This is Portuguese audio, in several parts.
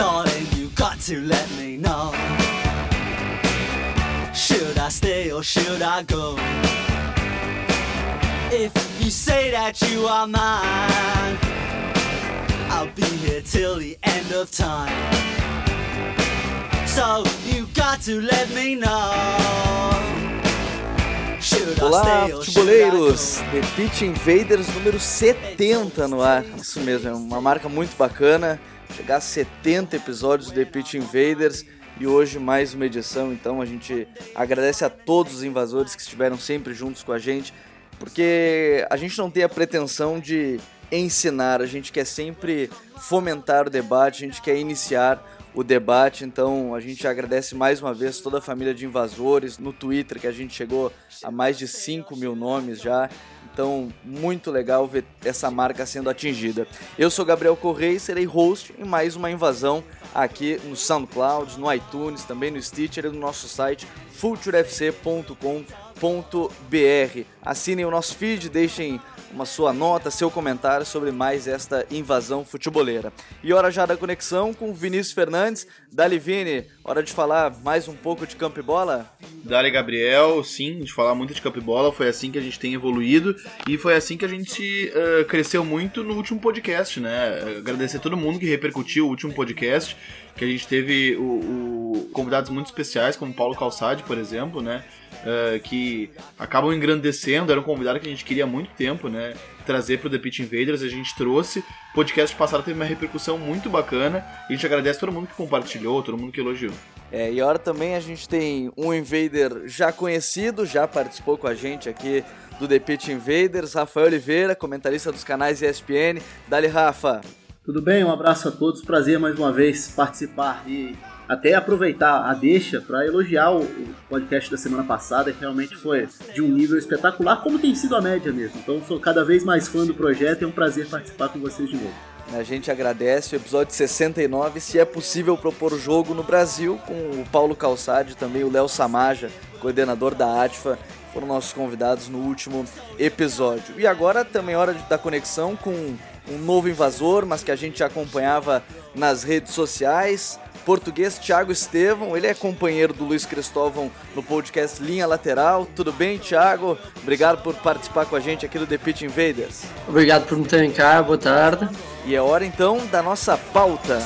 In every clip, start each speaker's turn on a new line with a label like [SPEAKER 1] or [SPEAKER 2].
[SPEAKER 1] Darling, you got to let me know. Should I stay or should I go? If you say that you are mine, I'll be here till the end of time. So you got to let me know.
[SPEAKER 2] Olá, futeboleiros! The Pitch Invaders número 70 no ar. Isso mesmo, é uma marca muito bacana. Chegar a 70 episódios The Pitch Invaders e hoje mais uma edição. Então a gente agradece a todos os invasores que estiveram sempre juntos com a gente, porque a gente não tem a pretensão de ensinar, a gente quer sempre fomentar o debate, a gente quer iniciar o debate. Então a gente agradece mais uma vez toda a família de invasores no Twitter, que a gente chegou a mais de 5 mil nomes já. Então, muito legal ver essa marca sendo atingida. Eu sou Gabriel Correia e serei host em mais uma invasão aqui no SoundCloud, no iTunes, também no Stitcher e no nosso site futurefc.com.br. Assinem o nosso feed, deixem uma sua nota, seu comentário sobre mais esta invasão futeboleira. E hora já da conexão com Vinícius Fernandes. Dali Vini, hora de falar mais um pouco de campo e bola?
[SPEAKER 3] Dali Gabriel, sim, de falar muito de campo e bola, foi assim que a gente tem evoluído e foi assim que a gente uh, cresceu muito no último podcast, né? Agradecer a todo mundo que repercutiu o último podcast, que a gente teve o, o convidados muito especiais, como Paulo Calçade, por exemplo, né? Uh, que acabam engrandecendo, era um convidado que a gente queria há muito tempo, né? Trazer para o The Pitch Invaders, a gente trouxe. O podcast passado teve uma repercussão muito bacana. E a gente agradece todo mundo que compartilhou, todo mundo que elogiou.
[SPEAKER 2] É, e agora também a gente tem um Invader já conhecido, já participou com a gente aqui do The Pitch Invaders, Rafael Oliveira, comentarista dos canais ESPN. Dali, Rafa.
[SPEAKER 4] Tudo bem? Um abraço a todos. Prazer mais uma vez participar e até aproveitar a deixa para elogiar o podcast da semana passada, que realmente foi de um nível espetacular, como tem sido a média mesmo. Então sou cada vez mais fã do projeto e é um prazer participar com vocês de novo.
[SPEAKER 2] A gente agradece o episódio 69, se é possível propor o jogo no Brasil, com o Paulo Calçade e também o Léo Samaja, coordenador da ATFA, foram nossos convidados no último episódio. E agora também é hora da conexão com um novo invasor, mas que a gente acompanhava nas redes sociais português Thiago Estevão, ele é companheiro do Luiz Cristóvão no podcast Linha Lateral. Tudo bem, Thiago? Obrigado por participar com a gente aqui do The Pitch Invaders.
[SPEAKER 5] Obrigado por me terem cá, boa tarde.
[SPEAKER 2] E é hora então da nossa pauta.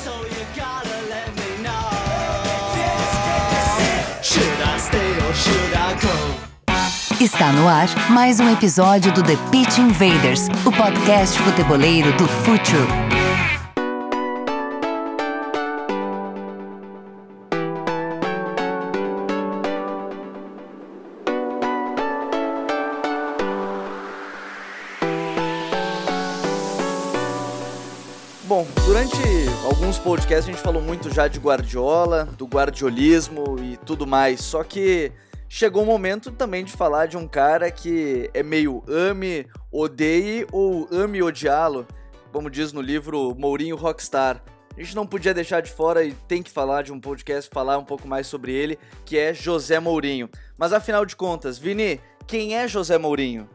[SPEAKER 6] Está no ar mais um episódio do The Pitch Invaders, o podcast futeboleiro do Futuro.
[SPEAKER 2] Bom, durante alguns podcasts a gente falou muito já de Guardiola, do guardiolismo e tudo mais, só que chegou o momento também de falar de um cara que é meio ame, odeie ou ame odiá-lo, como diz no livro Mourinho Rockstar. A gente não podia deixar de fora e tem que falar de um podcast, falar um pouco mais sobre ele, que é José Mourinho. Mas afinal de contas, Vini, quem é José Mourinho?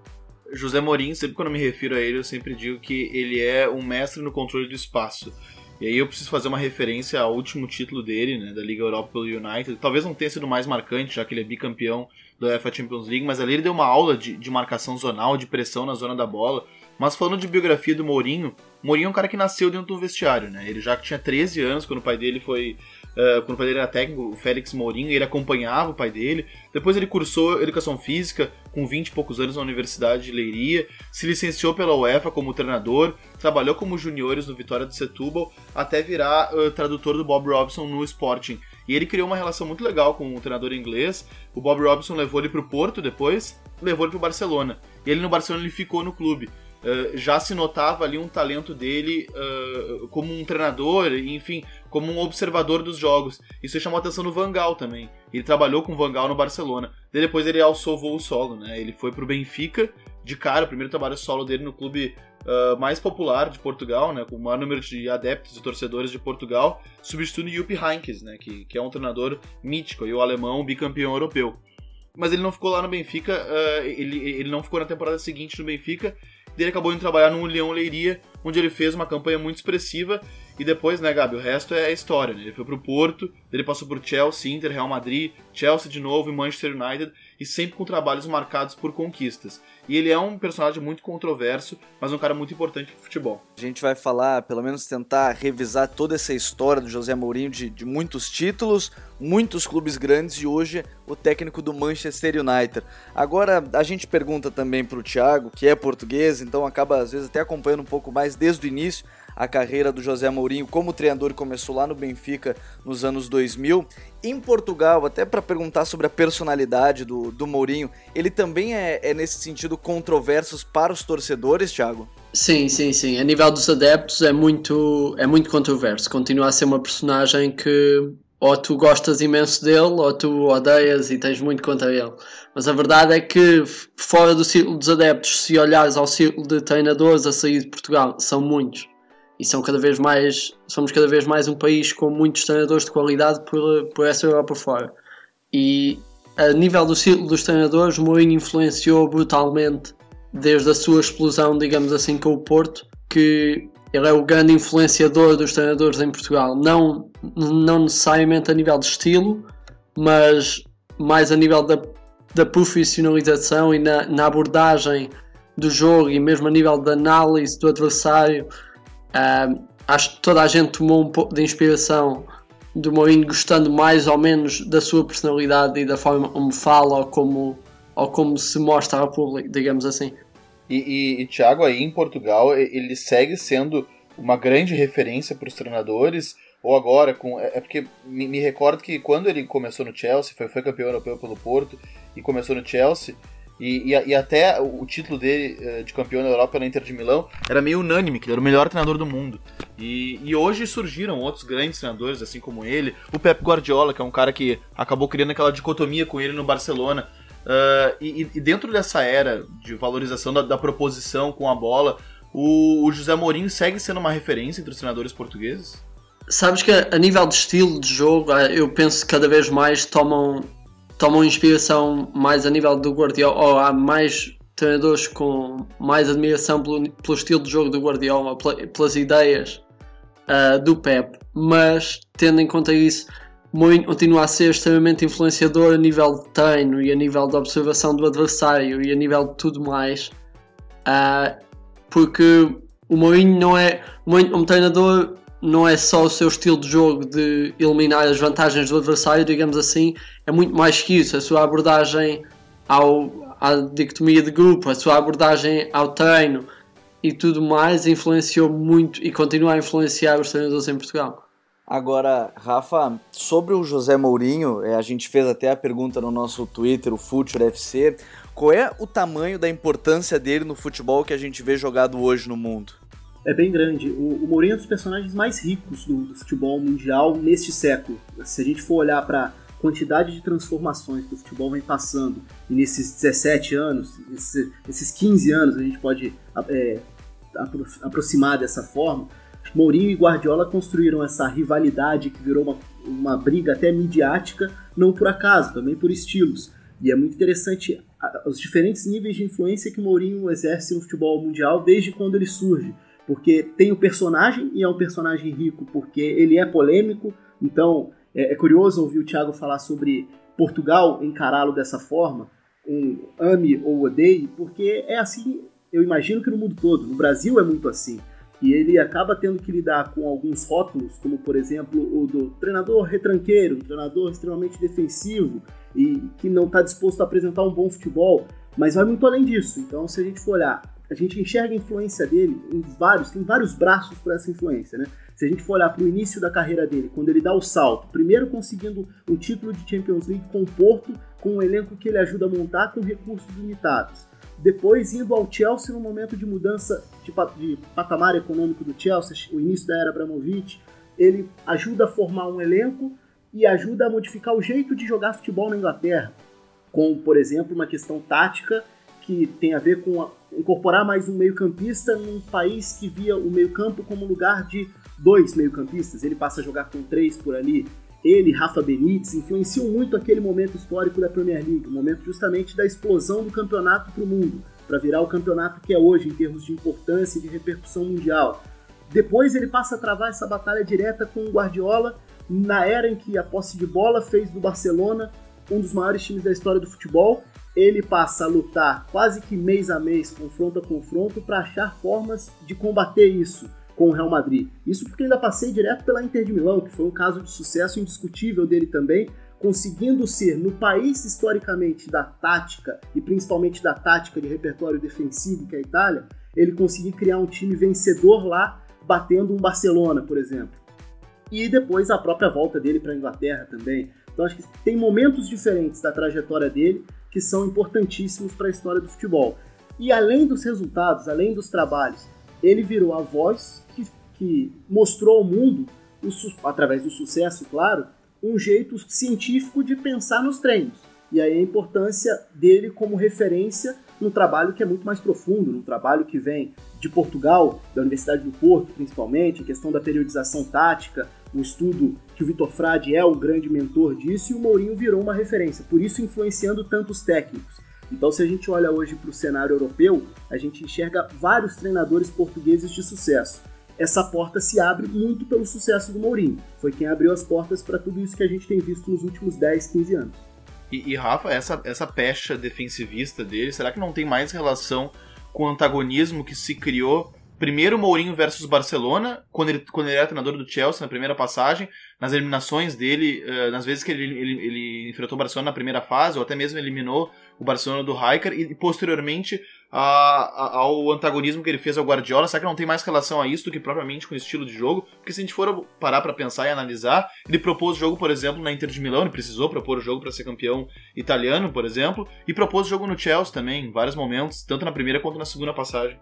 [SPEAKER 3] José Mourinho, sempre quando me refiro a ele, eu sempre digo que ele é um mestre no controle do espaço. E aí eu preciso fazer uma referência ao último título dele, né, da Liga Europa pelo United. Talvez não tenha sido mais marcante, já que ele é bicampeão da UEFA Champions League, mas ali ele deu uma aula de, de marcação zonal, de pressão na zona da bola. Mas falando de biografia do Mourinho, Mourinho é um cara que nasceu dentro do vestiário, né? Ele já tinha 13 anos quando o pai dele foi Uh, quando o pai dele era técnico, o Félix Mourinho, ele acompanhava o pai dele. Depois ele cursou educação física com 20 e poucos anos na Universidade de Leiria, se licenciou pela UEFA como treinador, trabalhou como juniores no Vitória de Setúbal, até virar uh, tradutor do Bob Robson no Sporting. E ele criou uma relação muito legal com o treinador inglês. O Bob Robson levou ele para o Porto depois, levou ele para o Barcelona. E ele no Barcelona ele ficou no clube. Uh, já se notava ali um talento dele uh, como um treinador, enfim, como um observador dos jogos. Isso chamou a atenção do Vangal também. Ele trabalhou com o Vangal no Barcelona. E depois ele alçou voo solo, né? Ele foi pro Benfica de cara, o primeiro trabalho solo dele no clube uh, mais popular de Portugal, né? Com o maior número de adeptos e torcedores de Portugal, substituindo Jupp Heynckes, né? Que, que é um treinador mítico e o alemão bicampeão europeu mas ele não ficou lá no Benfica, ele, ele não ficou na temporada seguinte no Benfica, Ele acabou indo trabalhar no Leão Leiria, onde ele fez uma campanha muito expressiva e depois, né, Gabi, o resto é história. Né? Ele foi pro Porto, ele passou por Chelsea, Inter, Real Madrid, Chelsea de novo e Manchester United, e sempre com trabalhos marcados por conquistas. E ele é um personagem muito controverso, mas um cara muito importante pro futebol.
[SPEAKER 2] A gente vai falar, pelo menos tentar revisar toda essa história do José Mourinho de, de muitos títulos, muitos clubes grandes e hoje o técnico do Manchester United. Agora, a gente pergunta também pro Thiago, que é português, então acaba às vezes até acompanhando um pouco mais desde o início a carreira do José Mourinho como treinador começou lá no Benfica nos anos 2000. Em Portugal, até para perguntar sobre a personalidade do, do Mourinho, ele também é, é nesse sentido controverso para os torcedores, Thiago?
[SPEAKER 5] Sim, sim, sim. A nível dos adeptos é muito, é muito controverso. Continua a ser uma personagem que ou tu gostas imenso dele ou tu odeias e tens muito contra ele. Mas a verdade é que fora do círculo dos adeptos, se olhares ao círculo de treinadores a sair de Portugal, são muitos e são cada vez mais somos cada vez mais um país com muitos treinadores de qualidade por, por essa Europa fora. E a nível do ciclo dos treinadores Mourinho influenciou brutalmente desde a sua explosão digamos assim com o Porto que ele é o grande influenciador dos treinadores em Portugal. Não, não necessariamente a nível de estilo mas mais a nível da, da profissionalização e na, na abordagem do jogo e mesmo a nível da análise do adversário Uh, acho que toda a gente tomou um pouco de inspiração do Mourinho, gostando mais ou menos da sua personalidade e da forma como fala ou como, ou como se mostra ao público, digamos assim.
[SPEAKER 3] E, e, e Thiago, aí em Portugal, ele segue sendo uma grande referência para os treinadores, ou agora, com é, é porque me, me, recordo que quando ele começou no Chelsea, foi, foi campeão europeu pelo Porto e começou no Chelsea, e, e, e, até o título dele eh, de campeão da Europa pela Inter de Milão era meio unânime, que ele era o melhor treinador do mundo. E, e, hoje surgiram outros grandes treinadores, assim como ele. O Pep Guardiola, que é um cara que acabou criando aquela dicotomia com ele no Barcelona. Uh, e, dentro dessa era de valorização da, da proposição com a bola, o, o, José Mourinho segue sendo uma referência entre os treinadores portugueses?
[SPEAKER 5] Sabes que a nível de estilo de jogo, eh, eu penso que cada vez mais tomam tomam inspiração mais a nível do Guardiola, ou há mais treinadores com mais admiração pelo, pelo estilo de jogo do Guardiola, pelas ideias uh, do Pep, mas tendo em conta isso, Mourinho continua a ser extremamente influenciador a nível de treino e a nível de observação do adversário e a nível de tudo mais, uh, porque o Mourinho não é um treinador não é só o seu estilo de jogo de eliminar as vantagens do adversário, digamos assim, é muito mais que isso. A sua abordagem ao, à dicotomia de grupo, a sua abordagem ao treino e tudo mais influenciou muito e continua a influenciar os treinadores em Portugal.
[SPEAKER 2] Agora, Rafa, sobre o José Mourinho, é, a gente fez até a pergunta no nosso Twitter, o Future FC. Qual é o tamanho da importância dele no futebol que a gente vê jogado hoje no mundo?
[SPEAKER 4] É bem grande. O, o Mourinho é um dos personagens mais ricos do, do futebol mundial neste século. Se a gente for olhar para quantidade de transformações que o futebol vem passando e nesses 17 anos, esses, esses 15 anos, a gente pode é, apro aproximar dessa forma. Mourinho e Guardiola construíram essa rivalidade que virou uma, uma briga até midiática, não por acaso, também por estilos. E é muito interessante os diferentes níveis de influência que Mourinho exerce no futebol mundial desde quando ele surge porque tem o personagem e é um personagem rico porque ele é polêmico. Então é, é curioso ouvir o Thiago falar sobre Portugal encará-lo dessa forma, um ame ou odeie, porque é assim. Eu imagino que no mundo todo, no Brasil é muito assim. E ele acaba tendo que lidar com alguns rótulos, como por exemplo o do treinador retranqueiro, um treinador extremamente defensivo e que não está disposto a apresentar um bom futebol, mas vai muito além disso. Então, se a gente for olhar a gente enxerga a influência dele em vários, tem vários braços para essa influência, né? Se a gente for olhar para o início da carreira dele, quando ele dá o salto, primeiro conseguindo o título de Champions League com o Porto, com um elenco que ele ajuda a montar com recursos limitados. Depois indo ao Chelsea no momento de mudança de, de patamar econômico do Chelsea, o início da era Abramovich, ele ajuda a formar um elenco e ajuda a modificar o jeito de jogar futebol na Inglaterra, com, por exemplo, uma questão tática que tem a ver com a, incorporar mais um meio-campista num país que via o meio-campo como lugar de dois meio-campistas. Ele passa a jogar com três por ali. Ele, Rafa Benítez, influenciam muito aquele momento histórico da Premier League, o momento justamente da explosão do campeonato para o mundo. para virar o campeonato que é hoje em termos de importância e de repercussão mundial. Depois ele passa a travar essa batalha direta com o Guardiola na era em que a posse de bola fez do Barcelona um dos maiores times da história do futebol. Ele passa a lutar quase que mês a mês, confronto a confronto, para achar formas de combater isso com o Real Madrid. Isso porque ainda passei direto pela Inter de Milão, que foi um caso de sucesso indiscutível dele também, conseguindo ser no país historicamente da tática e principalmente da tática de repertório defensivo que é a Itália, ele conseguir criar um time vencedor lá, batendo um Barcelona, por exemplo. E depois a própria volta dele para a Inglaterra também. Então acho que tem momentos diferentes da trajetória dele que são importantíssimos para a história do futebol. E além dos resultados, além dos trabalhos, ele virou a voz que, que mostrou ao mundo, através do sucesso, claro, um jeito científico de pensar nos treinos. E aí a importância dele como referência num trabalho que é muito mais profundo, num trabalho que vem de Portugal, da Universidade do Porto principalmente, a questão da periodização tática, um estudo que o Vitor Frade é o grande mentor disso e o Mourinho virou uma referência, por isso influenciando tantos técnicos. Então, se a gente olha hoje para o cenário europeu, a gente enxerga vários treinadores portugueses de sucesso essa porta se abre muito pelo sucesso do Mourinho. Foi quem abriu as portas para tudo isso que a gente tem visto nos últimos 10, 15 anos.
[SPEAKER 3] E, e, Rafa, essa, essa pecha defensivista dele, será que não tem mais relação com o antagonismo que se criou primeiro Mourinho versus Barcelona, quando ele, quando ele era treinador do Chelsea na primeira passagem, nas eliminações dele, uh, nas vezes que ele, ele, ele, enfrentou o Barcelona na primeira fase, ou até mesmo eliminou o Barcelona do Rijkaard, e posteriormente a, a, ao antagonismo que ele fez ao Guardiola. Será que não tem mais relação a isso do que propriamente com o estilo de jogo? Porque se a gente for parar para pensar e analisar, ele propôs o jogo, por exemplo, na Inter de Milão, ele precisou propor o jogo para ser campeão italiano, por exemplo, e propôs o jogo no Chelsea também, em vários momentos, tanto na primeira quanto na segunda passagem.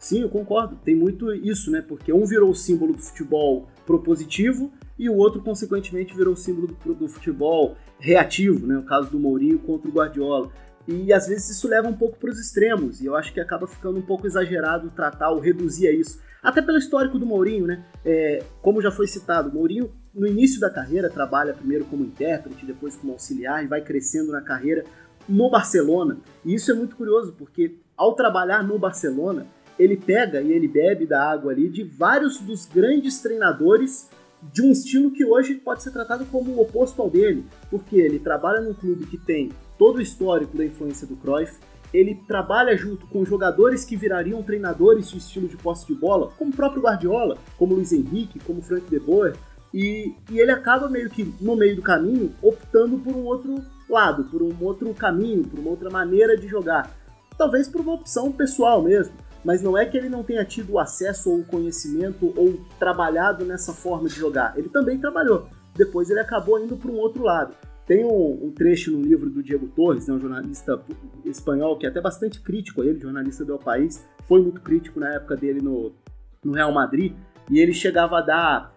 [SPEAKER 4] Sim, eu concordo. Tem muito isso, né? Porque um virou o símbolo do futebol propositivo e o outro, consequentemente, virou o símbolo do, do futebol reativo, né? O caso do Mourinho contra o Guardiola. E às vezes isso leva um pouco para os extremos, e eu acho que acaba ficando um pouco exagerado tratar ou reduzir a isso. Até pelo histórico do Mourinho, né? É, como já foi citado, Mourinho no início da carreira trabalha primeiro como intérprete, depois como auxiliar e vai crescendo na carreira no Barcelona. E isso é muito curioso, porque ao trabalhar no Barcelona, ele pega e ele bebe da água ali de vários dos grandes treinadores de um estilo que hoje pode ser tratado como o oposto ao dele, porque ele trabalha num clube que tem todo o histórico da influência do Cruyff, ele trabalha junto com jogadores que virariam treinadores de estilo de posse de bola, como o próprio Guardiola, como Luiz Henrique, como Frank de Boer, e, e ele acaba meio que no meio do caminho optando por um outro lado, por um outro caminho, por uma outra maneira de jogar. Talvez por uma opção pessoal mesmo mas não é que ele não tenha tido acesso ou conhecimento ou trabalhado nessa forma de jogar. Ele também trabalhou. Depois ele acabou indo para um outro lado. Tem um, um, trecho no livro do Diego Torres, né, um jornalista espanhol que é até bastante crítico a ele, jornalista do El País, foi muito crítico na época dele no, no Real Madrid, e ele chegava a dar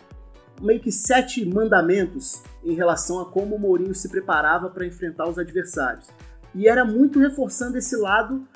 [SPEAKER 4] meio que sete mandamentos em relação a como o Mourinho se preparava para enfrentar os adversários. E era muito reforçando esse lado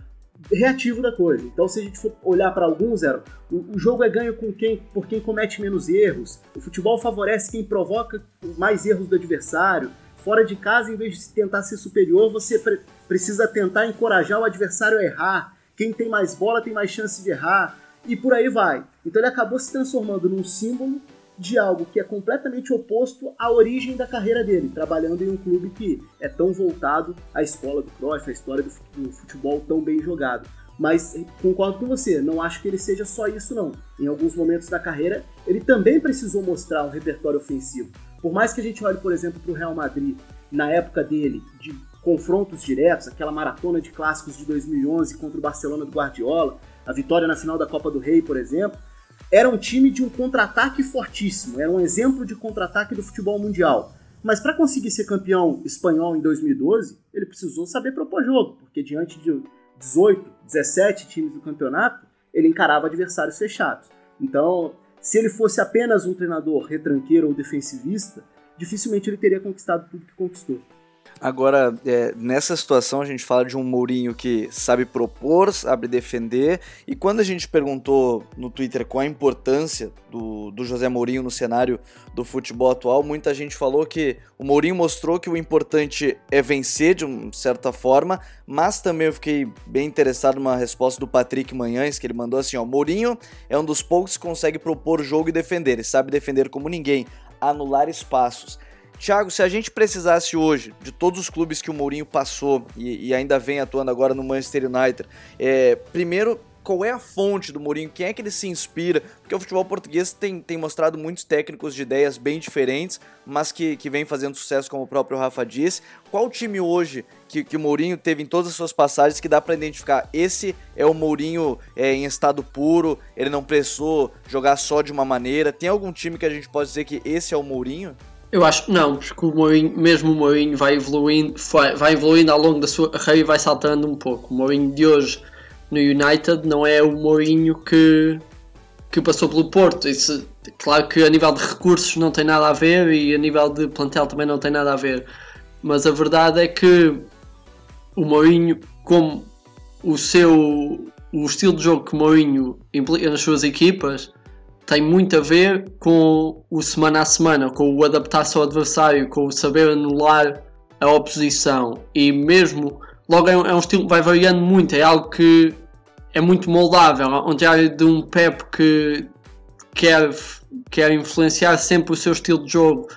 [SPEAKER 4] reativo da coisa. Então, se a gente for olhar para alguns, era, o, o, jogo é ganho com quem, por quem comete menos erros, o futebol favorece quem provoca mais erros do adversário. Fora de casa, em vez de tentar ser superior, você pre precisa tentar encorajar o adversário a errar. Quem tem mais bola tem mais chance de errar. E por aí vai. Então ele acabou se transformando num símbolo de algo que é completamente oposto à origem da carreira dele, trabalhando em um clube que é tão voltado à escola do Cruyff, à história do futebol tão bem jogado. Mas concordo com você, não acho que ele seja só isso não. Em alguns momentos da carreira, ele também precisou mostrar um repertório ofensivo. Por mais que a gente olhe, por exemplo, para o Real Madrid, na época dele, de confrontos diretos, aquela maratona de clássicos de 2011 contra o Barcelona do Guardiola, a vitória na final da Copa do Rei, por exemplo, era um time de um contra-ataque fortíssimo, era um exemplo de contra-ataque do futebol mundial. Mas para conseguir ser campeão espanhol em 2012, ele precisou saber propor jogo, porque diante de 18, 17 times do campeonato, ele encarava adversários fechados. Então, se ele fosse apenas um treinador retranqueiro ou defensivista, dificilmente ele teria conquistado tudo que conquistou.
[SPEAKER 2] Agora, é, nessa situação, a gente fala de um Mourinho que sabe propor, sabe defender. E quando a gente perguntou no Twitter qual a importância do, do José Mourinho no cenário do futebol atual, muita gente falou que o Mourinho mostrou que o importante é vencer de uma certa forma, mas também eu fiquei bem interessado numa resposta do Patrick Manhães, que ele mandou assim: ó, Mourinho é um dos poucos que consegue propor jogo e defender, ele sabe defender como ninguém, anular espaços. Thiago, se a gente precisasse hoje de todos os clubes que o Mourinho passou e, e ainda vem atuando agora no Manchester United, é, primeiro, qual é a fonte do Mourinho? Quem é que ele se inspira? Porque o futebol português tem, tem mostrado muitos técnicos de ideias bem diferentes, mas que, que vem fazendo sucesso, como o próprio Rafa disse. Qual time hoje que, que o Mourinho teve em todas as suas passagens que dá para identificar? Esse é o Mourinho é, em estado puro, ele não precisou jogar só de uma maneira. Tem algum time que a gente pode dizer que esse é o Mourinho?
[SPEAKER 5] Eu acho não, porque o Mourinho, mesmo o Mourinho vai evoluindo, vai, evoluindo ao longo da sua carreira e vai saltando um pouco. O Mourinho de hoje no United não é o Mourinho que, que passou pelo Porto. Isso, claro que a nível de recursos não tem nada a ver e a nível de plantel também não tem nada a ver. Mas a verdade é que o Mourinho, como o seu o estilo de jogo que Mourinho implica nas suas equipas, tem muito a ver com o semana a semana, com o adaptar-se ao adversário, com o saber anular a oposição. E mesmo logo é um, é um, estilo que vai variando muito, é algo que é muito moldável, onde há de um Pep que quer, quer influenciar sempre o seu estilo de jogo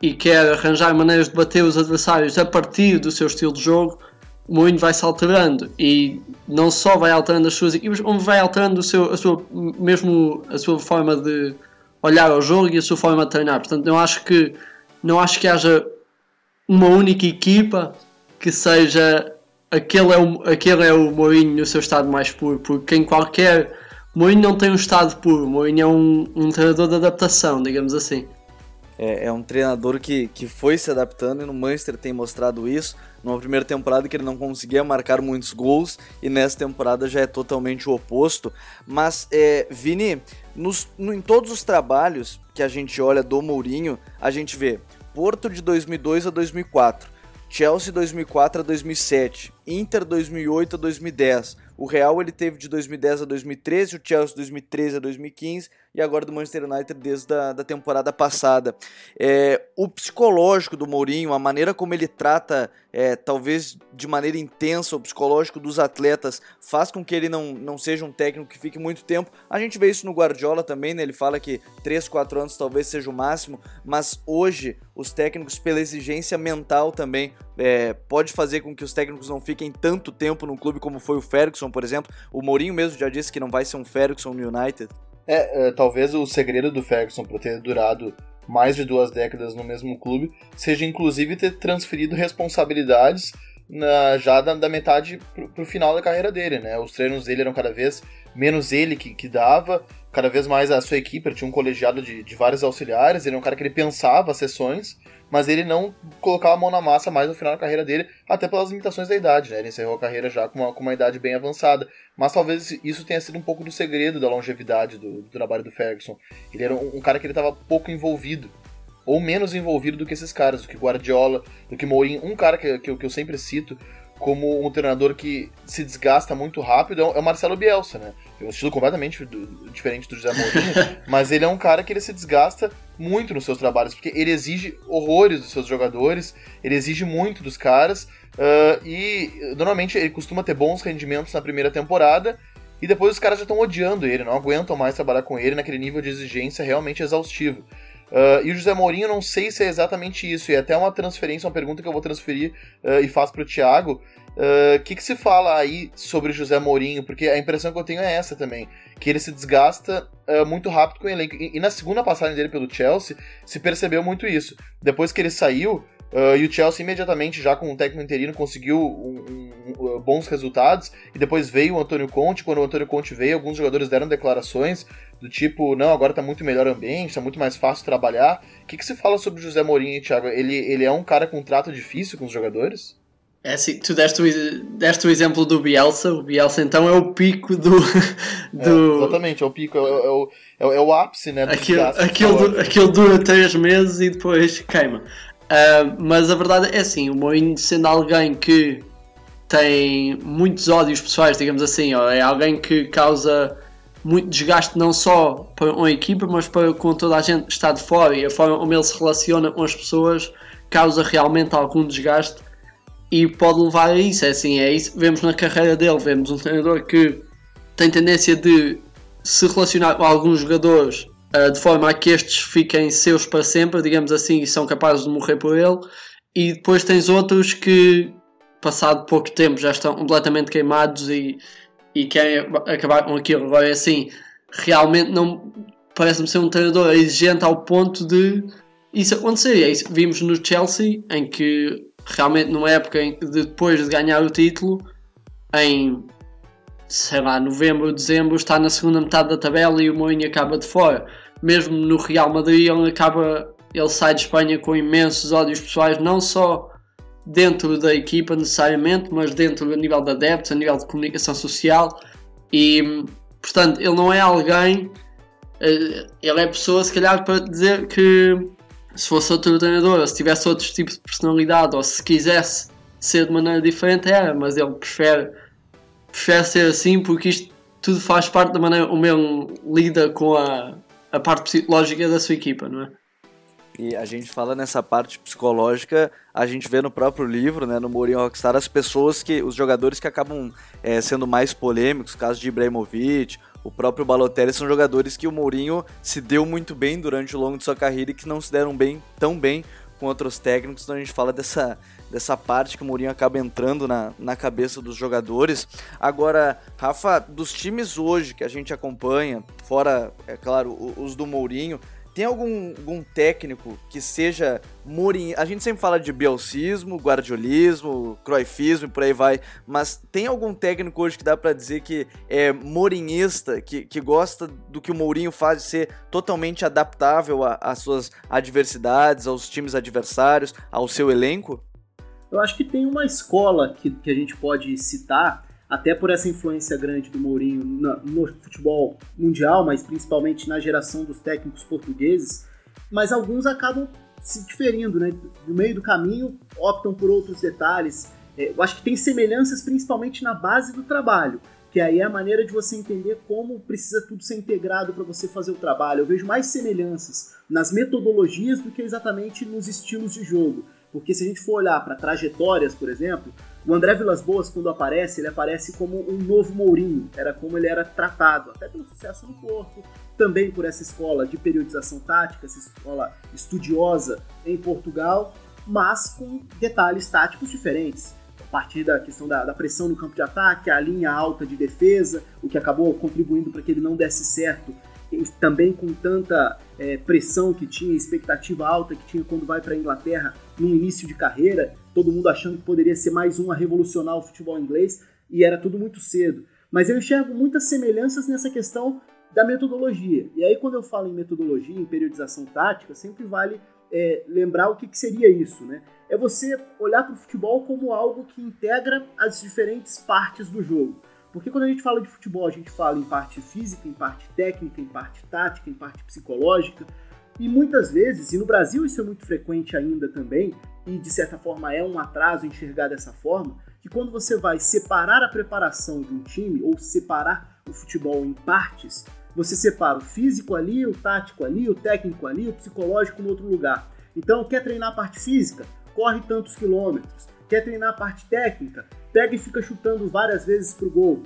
[SPEAKER 5] e quer arranjar maneiras de bater os adversários a partir do seu estilo de jogo, o vai se alterando e não só vai alterando as suas equipes, como vai alterando o seu, a sua, mesmo a sua forma de olhar ao jogo e a sua forma de treinar. Portanto, não acho que não acho que haja uma única equipa que seja aquele é o, aquele é o Mourinho no seu estado mais puro, porque em qualquer Mourinho não tem um estado puro, Mourinho é um, um treinador de adaptação, digamos assim.
[SPEAKER 2] É, é, um treinador que, que foi se adaptando e no Manchester tem mostrado isso. Numa primeira temporada que ele não conseguia marcar muitos gols e nessa temporada já é totalmente o oposto. Mas, é, Vini, nos, no, em todos os trabalhos que a gente olha do Mourinho, a gente vê Porto de 2002 a 2004, Chelsea 2004 a 2007, Inter 2008 a 2010. O Real ele teve de 2010 a 2013, o Chelsea 2013 a 2015 e agora do Manchester United desde a da temporada passada. É, o psicológico do Mourinho, a maneira como ele trata, é, talvez de maneira intensa, o psicológico dos atletas, faz com que ele não, não seja um técnico que fique muito tempo. A gente vê isso no Guardiola também, né? ele fala que 3, 4 anos talvez seja o máximo, mas hoje os técnicos, pela exigência mental também, é, pode fazer com que os técnicos não fiquem tanto tempo no clube como foi o Ferguson, por exemplo. O Mourinho mesmo já disse que não vai ser um Ferguson no United.
[SPEAKER 3] É, é, talvez o segredo do Ferguson para ter durado mais de duas décadas no mesmo clube seja inclusive ter transferido responsabilidades na, já da, da metade para o final da carreira dele, né? Os treinos dele eram cada vez menos ele que, que dava, cada vez mais a sua equipe, ele tinha um colegiado de, de vários auxiliares, ele era um cara que ele pensava as sessões, mas ele não colocava a mão na massa mais no final da carreira dele, até pelas limitações da idade, né? Ele encerrou a carreira já com uma, com uma idade bem avançada. Mas talvez isso tenha sido um pouco do segredo da longevidade do, do trabalho do Ferguson. Ele era um, um cara que ele estava pouco envolvido, ou menos envolvido do que esses caras, do que Guardiola, do que Mourinho. Um cara que, que, que eu sempre cito como um treinador que se desgasta muito rápido é o Marcelo Bielsa, né? É um estilo completamente diferente do José Mourinho, mas ele é um cara que ele se desgasta muito nos seus trabalhos, porque ele exige horrores dos seus jogadores, ele exige muito dos caras, uh, e normalmente ele costuma ter bons rendimentos na primeira temporada, e depois os caras já estão odiando ele, não aguentam mais trabalhar com ele naquele nível de exigência realmente exaustivo. Uh, e o José Mourinho, não sei se é exatamente isso, e até uma transferência, uma pergunta que eu vou transferir uh, e faço para o Thiago. O uh, que, que se fala aí sobre o José Mourinho? Porque a impressão que eu tenho é essa também, que ele se desgasta muito rápido com o elenco. E, e, na segunda passagem dele pelo Chelsea, se percebeu muito isso. Depois que ele saiu, Uh, e o Chelsea imediatamente, já com o técnico interino, conseguiu um, um, um, bons resultados. E depois veio o Antônio Conte. Quando o Antônio Conte veio, alguns jogadores deram declarações do tipo: não, agora tá muito melhor ambiente, tá muito mais fácil trabalhar. O que, que se fala sobre o José Mourinho, Thiago? Ele, ele é um cara com um trato difícil com os jogadores?
[SPEAKER 5] É assim, tu deste o, deste o exemplo do Bielsa, o Bielsa então é o pico do. do...
[SPEAKER 3] É, exatamente, é o pico, é, é, o, é, o, é o ápice, né?
[SPEAKER 5] Aquilo, aquilo, aquilo dura três meses e depois queima. Uh, mas a verdade é assim, o Mourinho sendo alguém que tem muitos ódios pessoais, digamos assim, ó, é alguém que causa muito desgaste não só para uma equipa, mas para com toda a gente que está de fora e a forma como ele se relaciona com as pessoas causa realmente algum desgaste e pode levar a isso. É assim, é isso. Vemos na carreira dele, vemos um treinador que tem tendência de se relacionar com alguns jogadores uh, de forma a que estes fiquem seus para sempre, digamos assim, e são capazes de morrer por ele. E depois tens outros que passado pouco tempo já estão completamente queimados e, e querem acabar com aquilo. Agora é assim, realmente não parece-me ser um treinador exigente ao ponto de isso acontecer. E é isso vimos no Chelsea, em que realmente numa época em, de, depois de ganhar o título, em sei lá, novembro, dezembro, está na segunda metade da tabela e o Mourinho acaba de fora. Mesmo no Real Madrid ele acaba, ele sai de Espanha com imensos ódios pessoais, não só dentro da equipa necessariamente, mas dentro a nível de adeptos, a nível de comunicação social e portanto ele não é alguém, eh, ele é pessoa se calhar para dizer que se fosse outro treinador, ou se tivesse outro tipo de personalidade, ou se quisesse ser de maneira diferente era, mas ele prefere, prefere ser assim porque isto tudo faz parte da maneira como ele lida com a, a parte psicológica da sua equipa, não é?
[SPEAKER 2] E a gente fala nessa parte psicológica, a gente vê no próprio livro, né, no Mourinho Rockstar, as pessoas que, os jogadores que acabam é, sendo mais polêmicos, caso de Ibrahimovic, o próprio Balotelli, são jogadores que o Mourinho se deu muito bem durante o longo de sua carreira e que não se deram bem tão bem com outros técnicos, então a gente fala dessa, dessa parte que o Mourinho acaba entrando na, na cabeça dos jogadores. Agora, Rafa, dos times hoje que a gente acompanha, fora, é claro, os do Mourinho, tem algum, algum técnico que seja Mourinho? A gente sempre fala de bielcismo, guardiolismo, croifismo e por aí vai, mas tem algum técnico hoje que dá para dizer que é mourinhista, que, que gosta do que o Mourinho faz de ser totalmente adaptável às suas adversidades, aos times adversários, ao seu elenco?
[SPEAKER 4] Eu acho que tem uma escola que, que a gente pode citar até por essa influência grande do Mourinho no, futebol mundial, mas principalmente na geração dos técnicos portugueses, mas alguns acabam se diferindo, né? No meio do caminho, optam por outros detalhes. É, eu acho que tem semelhanças principalmente na base do trabalho, que aí é a maneira de você entender como precisa tudo ser integrado para você fazer o trabalho. Eu vejo mais semelhanças nas metodologias do que exatamente nos estilos de jogo. Porque se a gente for olhar para trajetórias, por exemplo, o André Vilas Boas, quando aparece, ele aparece como um novo Mourinho, era como ele era tratado, até pelo sucesso no Porto, também por essa escola de periodização tática, essa escola estudiosa em Portugal, mas com detalhes táticos diferentes. A partir da questão da, da pressão no campo de ataque, a linha alta de defesa, o que acabou contribuindo para que ele não desse certo também com tanta é, pressão que tinha, expectativa alta que tinha quando vai para a Inglaterra no início de carreira, todo mundo achando que poderia ser mais um a revolucionar o futebol inglês, e era tudo muito cedo. Mas eu enxergo muitas semelhanças nessa questão da metodologia. E aí, quando eu falo em metodologia, em periodização tática, sempre vale é, lembrar o que, que, seria isso, né? É você olhar para o futebol como algo que integra as diferentes partes do jogo. Porque quando a gente fala de futebol, a gente fala em parte física, em parte técnica, em parte tática, em parte psicológica. E muitas vezes, e no Brasil isso é muito frequente ainda também, e de certa forma é um atraso enxergar dessa forma, que quando você vai separar a preparação de um time, ou separar o futebol em partes, você separa o físico ali, o tático ali, o técnico ali, o psicológico no outro lugar. Então, quer treinar a parte física? Corre tantos quilômetros. Quer treinar a parte técnica? pega e fica chutando várias vezes pro gol.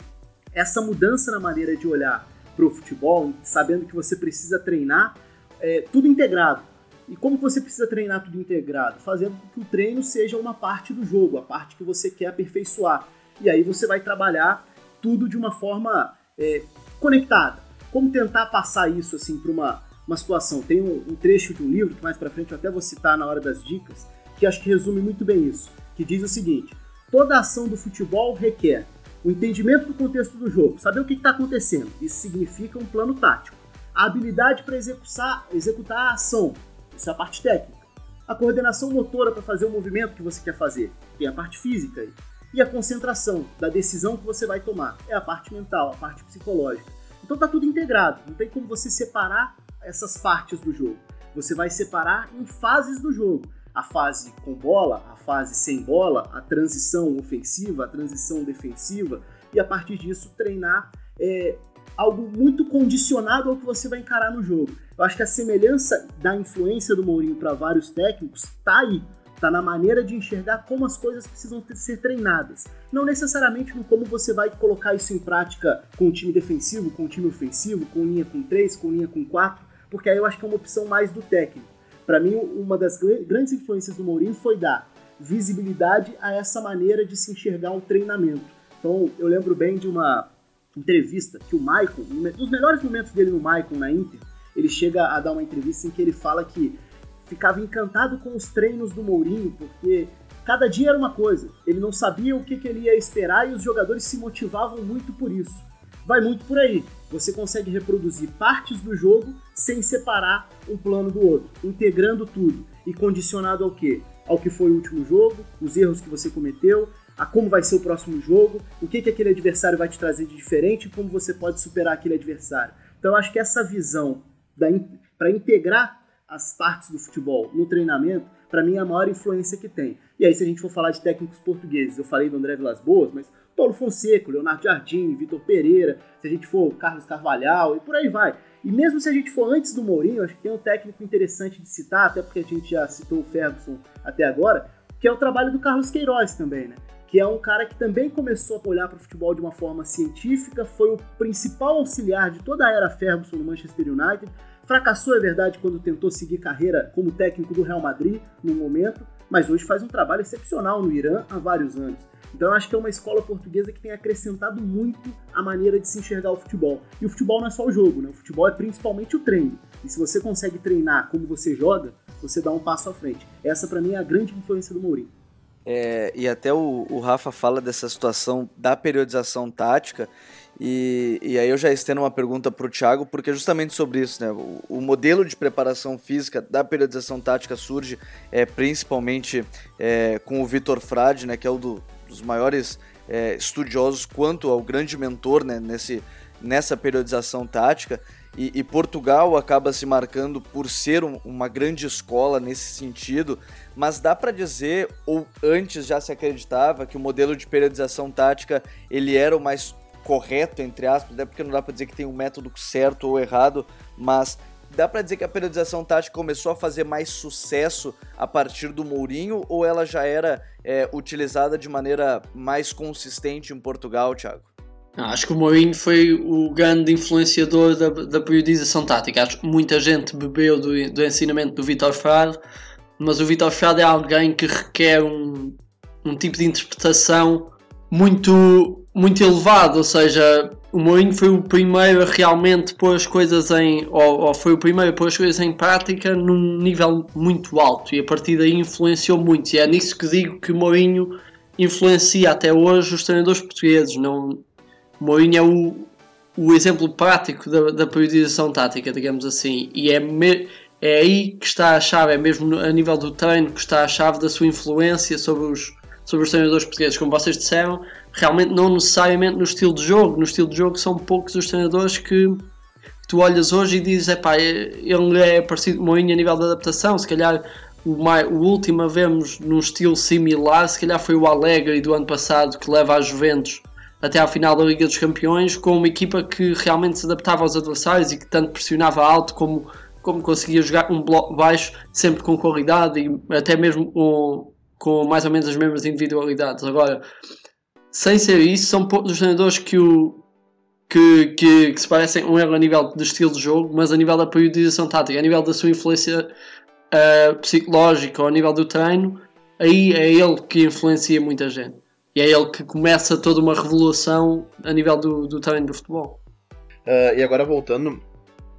[SPEAKER 4] Essa mudança na maneira de olhar pro futebol, sabendo que você precisa treinar é, tudo integrado. E como você precisa treinar tudo integrado? Fazendo com que o treino seja uma parte do jogo, a parte que você quer aperfeiçoar. E aí você vai trabalhar tudo de uma forma é, conectada. Como tentar passar isso assim para uma, uma situação? Tem um, um, trecho de um livro que mais para frente eu até vou citar na hora das dicas, que acho que resume muito bem isso, que diz o seguinte: Toda ação do futebol requer o entendimento do contexto do jogo, saber o que está acontecendo. Isso significa um plano tático. A habilidade para executar, executar a ação, isso é a parte técnica. A coordenação motora para fazer o movimento que você quer fazer, tem a parte física. E a concentração da decisão que você vai tomar, é a parte mental, a parte psicológica. Então está tudo integrado, não tem como você separar essas partes do jogo. Você vai separar em fases do jogo. A fase com bola, a fase sem bola, a transição ofensiva, a transição defensiva, e a partir disso treinar é, algo muito condicionado ao que você vai encarar no jogo. Eu acho que a semelhança da influência do Mourinho para vários técnicos está aí. Está na maneira de enxergar como as coisas precisam ser treinadas. Não necessariamente no como você vai colocar isso em prática com o time defensivo, com o time ofensivo, com linha com 3, com linha com 4, porque aí eu acho que é uma opção mais do técnico. Para mim, uma das grandes influências do Mourinho foi dar visibilidade a essa maneira de se enxergar um treinamento. Então, eu lembro bem de uma entrevista que o Maicon, nos melhores momentos dele no Maicon na Inter, ele chega a dar uma entrevista em que ele fala que ficava encantado com os treinos do Mourinho, porque cada dia era uma coisa. Ele não sabia o que, que ele ia esperar e os jogadores se motivavam muito por isso. Vai muito por aí. Você consegue reproduzir partes do jogo sem separar um plano do outro, integrando tudo e condicionado ao quê? Ao que foi o último jogo, os erros que você cometeu, a como vai ser o próximo jogo, o que, que aquele adversário vai te trazer de diferente e como você pode superar aquele adversário. Então eu acho que essa visão para integrar as partes do futebol no treinamento, para mim é a maior influência que tem. E aí, se a gente for falar de técnicos portugueses, eu falei do André Vilas Boas, mas Paulo Fonseca, Leonardo Jardim, Vitor Pereira, se a gente for Carlos Carvalhal e por aí vai. E mesmo se a gente for antes do Mourinho, acho que tem um técnico interessante de citar, até porque a gente já citou o Ferguson até agora, que é o trabalho do Carlos Queiroz também, né? Que é um cara que também começou a olhar para o futebol de uma forma científica, foi o principal auxiliar de toda a era Ferguson no Manchester United, Fracassou, é verdade, quando tentou seguir carreira como técnico do Real Madrid no momento, mas hoje faz um trabalho excepcional no Irã há vários anos. Então eu acho que é uma escola portuguesa que tem acrescentado muito a maneira de se enxergar o futebol. E o futebol não é só o jogo, né? O futebol é principalmente o treino. E se você consegue treinar como você joga, você dá um passo à frente. Essa para mim é a grande influência do Mourinho.
[SPEAKER 2] É, e até o, o Rafa fala dessa situação da periodização tática e, e aí eu já estendo uma pergunta para o Thiago, porque é justamente sobre isso, né? O, o, modelo de preparação física da periodização tática surge é, principalmente é, com o Vitor Frade, né? Que é um do, dos maiores é, estudiosos quanto ao grande mentor né, nesse, nessa periodização tática. E, e, Portugal acaba se marcando por ser um, uma grande escola nesse sentido, mas dá para dizer, ou antes já se acreditava, que o modelo de periodização tática ele era o mais correto, entre aspas, né? porque não dá para dizer que tem um método certo ou errado, mas dá para dizer que a periodização tática começou a fazer mais sucesso a partir do Mourinho ou ela já era é, utilizada de maneira mais consistente em Portugal, Thiago?
[SPEAKER 5] acho que o Mourinho foi o grande influenciador da, da periodização tática. Acho que muita gente bebeu do, do ensinamento do Vitor Frade, mas o Vitor Frade é alguém que requer um, um tipo de interpretação muito muito elevado, ou seja, o Mourinho foi o primeiro a realmente pôr as coisas em, ou, ou, foi o primeiro a pôr as coisas em prática num nível muito alto e a partir daí influenciou muito. E é nisso que digo que o Mourinho influencia até hoje os treinadores portugueses. Não, o Mourinho é o, o exemplo prático da, da periodização tática, digamos assim, e é, me, é aí que está a chave, é mesmo a nível do treino que está a chave da sua influência sobre os, sobre os treinadores portugueses, como vocês disseram realmente não necessariamente no estilo de jogo. No estilo de jogo são poucos os treinadores que tu olhas hoje e dizes, é pá, ele é parecido com Mourinho a nível de adaptação, se calhar o, mais, o último a vemos num estilo similar, se calhar foi o Alegre do ano passado que leva a Juventus até à final da Liga dos Campeões, com uma equipa que realmente se adaptava aos adversários e que tanto pressionava alto como, como conseguia jogar um bloco baixo, sempre com qualidade e até mesmo com, com mais ou menos as mesmas individualidades. Agora, sem ser isso, são poucos os treinadores que, o, que, que, que, se parecem um erro a nível de estilo de jogo, mas a nível da periodização tática, a nível da sua influência uh, psicológica ou a nível do treino, aí é ele que influencia muita gente. E é ele que começa toda uma revolução a nível do, do treino do futebol.
[SPEAKER 3] Uh, e agora voltando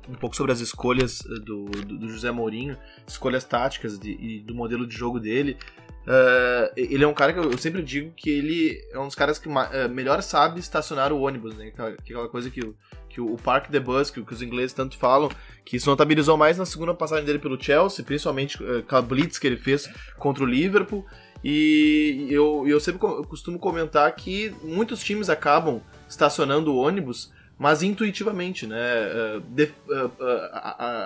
[SPEAKER 3] um pouco sobre as escolhas do, do, do José Mourinho, escolhas táticas de, e do modelo de jogo dele. Uh, ele é um cara que eu sempre digo que ele é um dos caras que uh, melhor sabe estacionar o ônibus, né? Aquela, aquela coisa que, o, que o Park the Bus, que, que, os ingleses tanto falam, que isso notabilizou mais na segunda passagem dele pelo Chelsea, principalmente uh, com a blitz que ele fez contra o Liverpool. E eu, eu sempre costumo comentar que muitos times acabam estacionando o ônibus mas intuitivamente, né? Uh, de, uh,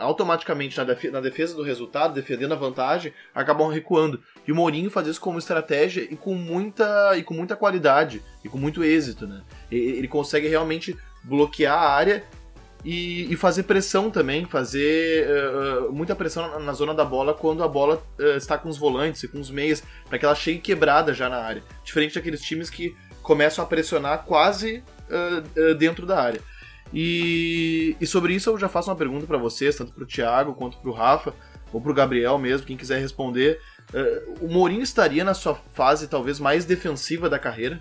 [SPEAKER 3] automaticamente na, defesa, do resultado, defendendo a vantagem, acabam recuando. E o Mourinho faz isso como estratégia e com muita, e com muita qualidade e com muito êxito, né? Ele consegue realmente bloquear a área e, e, fazer pressão também, fazer muita pressão na, na, zona da bola quando a bola está com os volantes e com os meias, para que ela chegue quebrada já na área. Diferente daqueles times que começam a pressionar quase uh, dentro da área. E, e, sobre isso eu já faço uma pergunta para vocês, tanto para o Thiago quanto para o Rafa, ou para o Gabriel mesmo, quem quiser responder. o Mourinho estaria na sua fase talvez mais defensiva da carreira?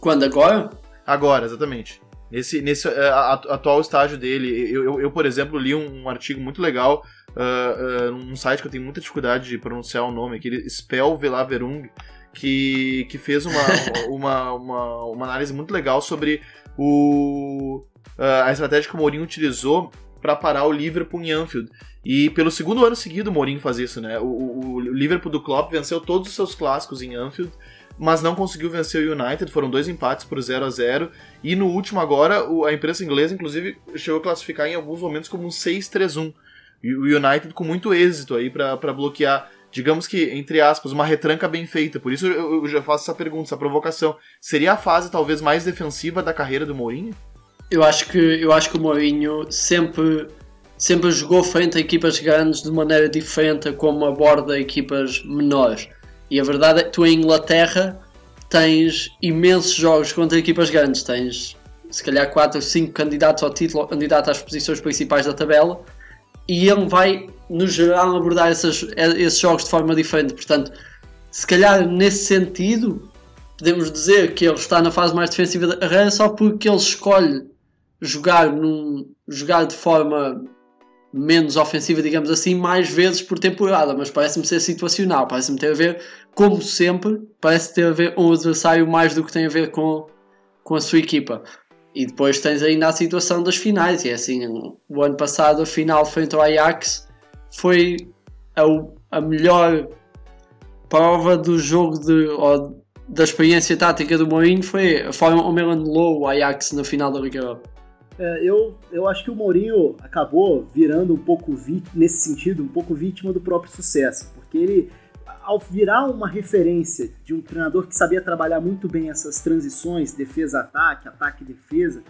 [SPEAKER 5] Quando agora?
[SPEAKER 3] Agora, exatamente. Nesse, nesse uh, atual estágio dele, eu, eu, eu, por exemplo, li um, um artigo muito legal uh, uh, num site que eu tenho muita dificuldade de pronunciar o nome, aquele Spell Velaverung, que, que fez uma, uma, uma, uma, análise muito legal sobre o, a estratégia que o Mourinho utilizou para parar o Liverpool em Anfield. E pelo segundo ano seguido o Mourinho faz isso, né? O, o, o Liverpool do Klopp venceu todos os seus clássicos em Anfield mas não conseguiu vencer o United. Foram dois empates por 0 a 0 E no último agora, a imprensa inglesa, inclusive, chegou a classificar em alguns momentos como um 6-3-1. E o United com muito êxito aí para bloquear, digamos que, entre aspas, uma retranca bem feita. Por isso eu, já faço essa pergunta, essa provocação. Seria a fase talvez mais defensiva da carreira do Mourinho?
[SPEAKER 5] Eu acho que, eu acho que o Mourinho sempre sempre jogou frente a equipas grandes de maneira diferente a como aborda equipas menores. E a verdade é que tu em Inglaterra tens imensos jogos contra equipas grandes, tens se calhar 4 ou 5 candidatos ao título, candidatos às posições principais da tabela, e ele vai, no geral, abordar esses, esses jogos de forma diferente. Portanto, se calhar nesse sentido, podemos dizer que ele está na fase mais defensiva da carreira só porque ele escolhe jogar, num, jogar de forma menos ofensiva, digamos assim, mais vezes por temporada, mas parece-me ser situacional, parece-me ter a ver, como sempre, parece ter a ver o adversário mais do que tem a ver com, com a sua equipa. E depois tens ainda a situação das finais, e é assim, o ano passado a final frente ao Ajax foi a, a melhor prova do jogo de, ou, da experiência tática do Mourinho foi a forma como ele anulou o Ajax na final da Liga Europa.
[SPEAKER 4] É, eu, eu acho que o Mourinho acabou virando um pouco, nesse sentido, um pouco vítima do próprio sucesso, porque ele, ao virar uma referência de um treinador que sabia trabalhar muito bem essas transições, defesa-ataque, ataque-defesa,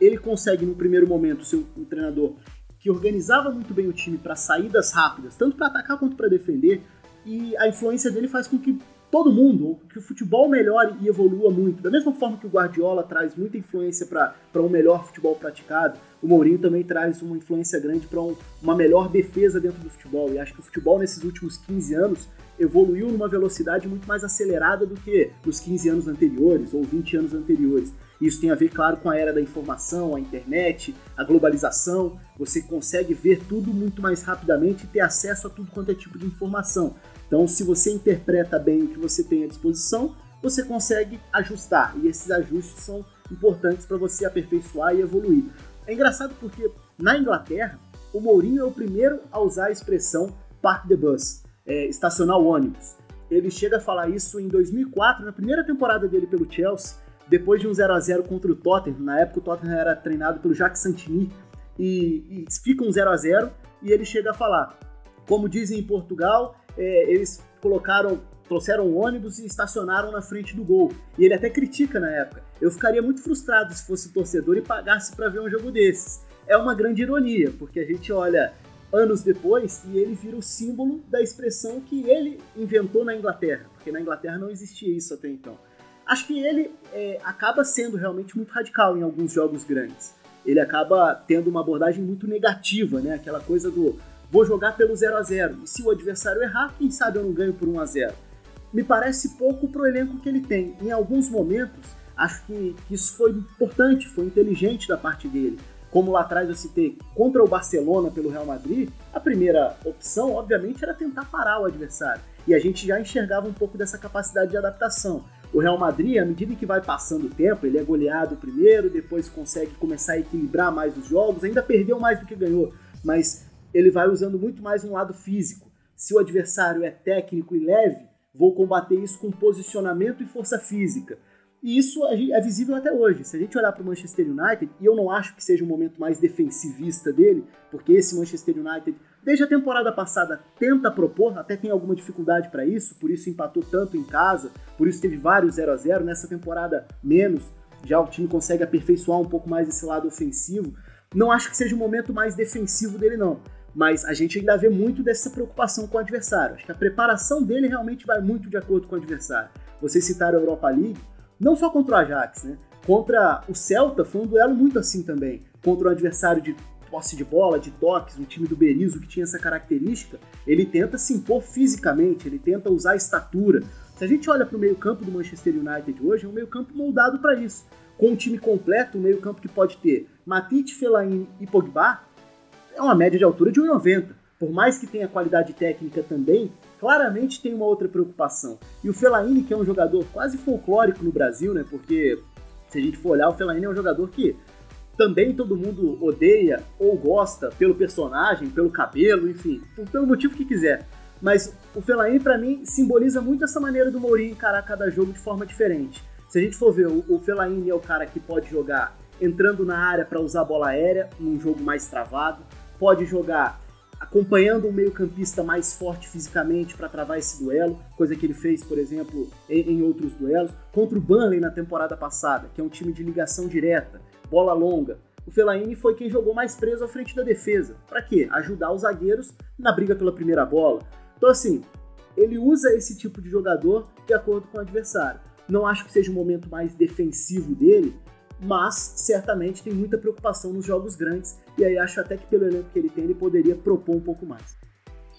[SPEAKER 4] ele consegue, no primeiro momento, ser um treinador que organizava muito bem o time para saídas rápidas, tanto para atacar quanto para defender, e a influência dele faz com que todo mundo, que o futebol melhore e evolua muito. Da mesma forma que o Guardiola traz muita influência para um melhor futebol praticado, o Mourinho também traz uma influência grande para um, uma melhor defesa dentro do futebol. E acho que o futebol nesses últimos 15 anos evoluiu numa velocidade muito mais acelerada do que nos 15 anos anteriores ou 20 anos anteriores. Isso tem a ver, claro, com a era da informação, a internet, a globalização. Você consegue ver tudo muito mais rapidamente e ter acesso a tudo quanto é tipo de informação. Então, se você interpreta bem o que você tem à disposição, você consegue ajustar. E esses ajustes são importantes para você aperfeiçoar e evoluir. É engraçado porque na Inglaterra, o Mourinho é o primeiro a usar a expressão park the bus, é, estacionar o ônibus. Ele chega a falar isso em 2004, na primeira temporada dele pelo Chelsea, depois de um 0 a 0 contra o Tottenham. Na época o Tottenham era treinado pelo Jacques Santini e, e fica um 0 a 0 e ele chega a falar: como dizem em Portugal, é, eles colocaram, trouxeram um ônibus e estacionaram na frente do gol. E ele até critica na época. Eu ficaria muito frustrado se fosse torcedor e pagasse para ver um jogo desses. É uma grande ironia, porque a gente olha anos depois e ele vira o símbolo da expressão que ele inventou na Inglaterra, porque na Inglaterra não existia isso até então. Acho que ele é, acaba sendo realmente muito radical em alguns jogos grandes. Ele acaba tendo uma abordagem muito negativa, né? Aquela coisa do vou jogar pelo 0 a 0 E se o adversário errar, quem sabe eu não ganho por 1 a 0 Me parece pouco pro elenco que ele tem. Em alguns momentos, acho que, que isso foi importante, foi inteligente da parte dele. Como lá atrás eu citei, contra o Barcelona pelo Real Madrid, a primeira opção, obviamente, era tentar parar o adversário. E a gente já enxergava um pouco dessa capacidade de adaptação. O Real Madrid, à medida que vai passando o tempo, ele é goleado primeiro, depois consegue começar a equilibrar mais os jogos, ainda perdeu mais do que ganhou, mas ele vai usando muito mais um lado físico. Se o adversário é técnico e leve, vou combater isso com posicionamento e força física. E isso é visível até hoje. Se a gente olhar para o Manchester United, e eu não acho que seja o momento mais defensivista dele, porque esse Manchester United, desde a temporada passada, tenta propor, até tem alguma dificuldade para isso, por isso empatou tanto em casa, por isso teve vários 0 a 0 nessa temporada menos, já o time consegue aperfeiçoar um pouco mais esse lado ofensivo. Não acho que seja o momento mais defensivo dele, não. Mas a gente ainda vê muito dessa preocupação com o adversário. Acho que a preparação dele realmente vai muito de acordo com o adversário. Vocês citaram a Europa League, não só contra o Ajax, né? Contra o Celta foi um duelo muito assim também. Contra um adversário de posse de bola, de toques, um time do Berizzo que tinha essa característica, ele tenta se impor fisicamente, ele tenta usar a estatura. Se a gente olha para o meio-campo do Manchester United hoje, é um meio-campo moldado para isso. Com um time completo, um meio-campo que pode ter Matite, Fellaini e Pogba, é uma média de altura de 1,90. Por mais que tenha qualidade técnica também, claramente tem uma outra preocupação. E o Fellaini, que é um jogador quase folclórico no Brasil, né? Porque se a gente for olhar, o Fellaini é um jogador que também todo mundo odeia ou gosta pelo personagem, pelo cabelo, enfim, pelo motivo que quiser. Mas o Fellaini, para mim, simboliza muito essa maneira do Mourinho encarar cada jogo de forma diferente. Se a gente for ver, o Fellaini é o cara que pode jogar entrando na área para usar a bola aérea, num jogo mais travado, pode jogar acompanhando um meio-campista mais forte fisicamente para travar esse duelo, coisa que ele fez, por exemplo, em, outros duelos, contra o Burnley na temporada passada, que é um time de ligação direta, bola longa. O Fellaini foi quem jogou mais preso à frente da defesa. Para quê? Ajudar os zagueiros na briga pela primeira bola. Então, assim, ele usa esse tipo de jogador de acordo com o adversário. Não acho que seja o momento mais defensivo dele, mas certamente tem muita preocupação nos jogos grandes, e aí acho até que pelo elenco que ele tem, ele poderia propor um pouco mais.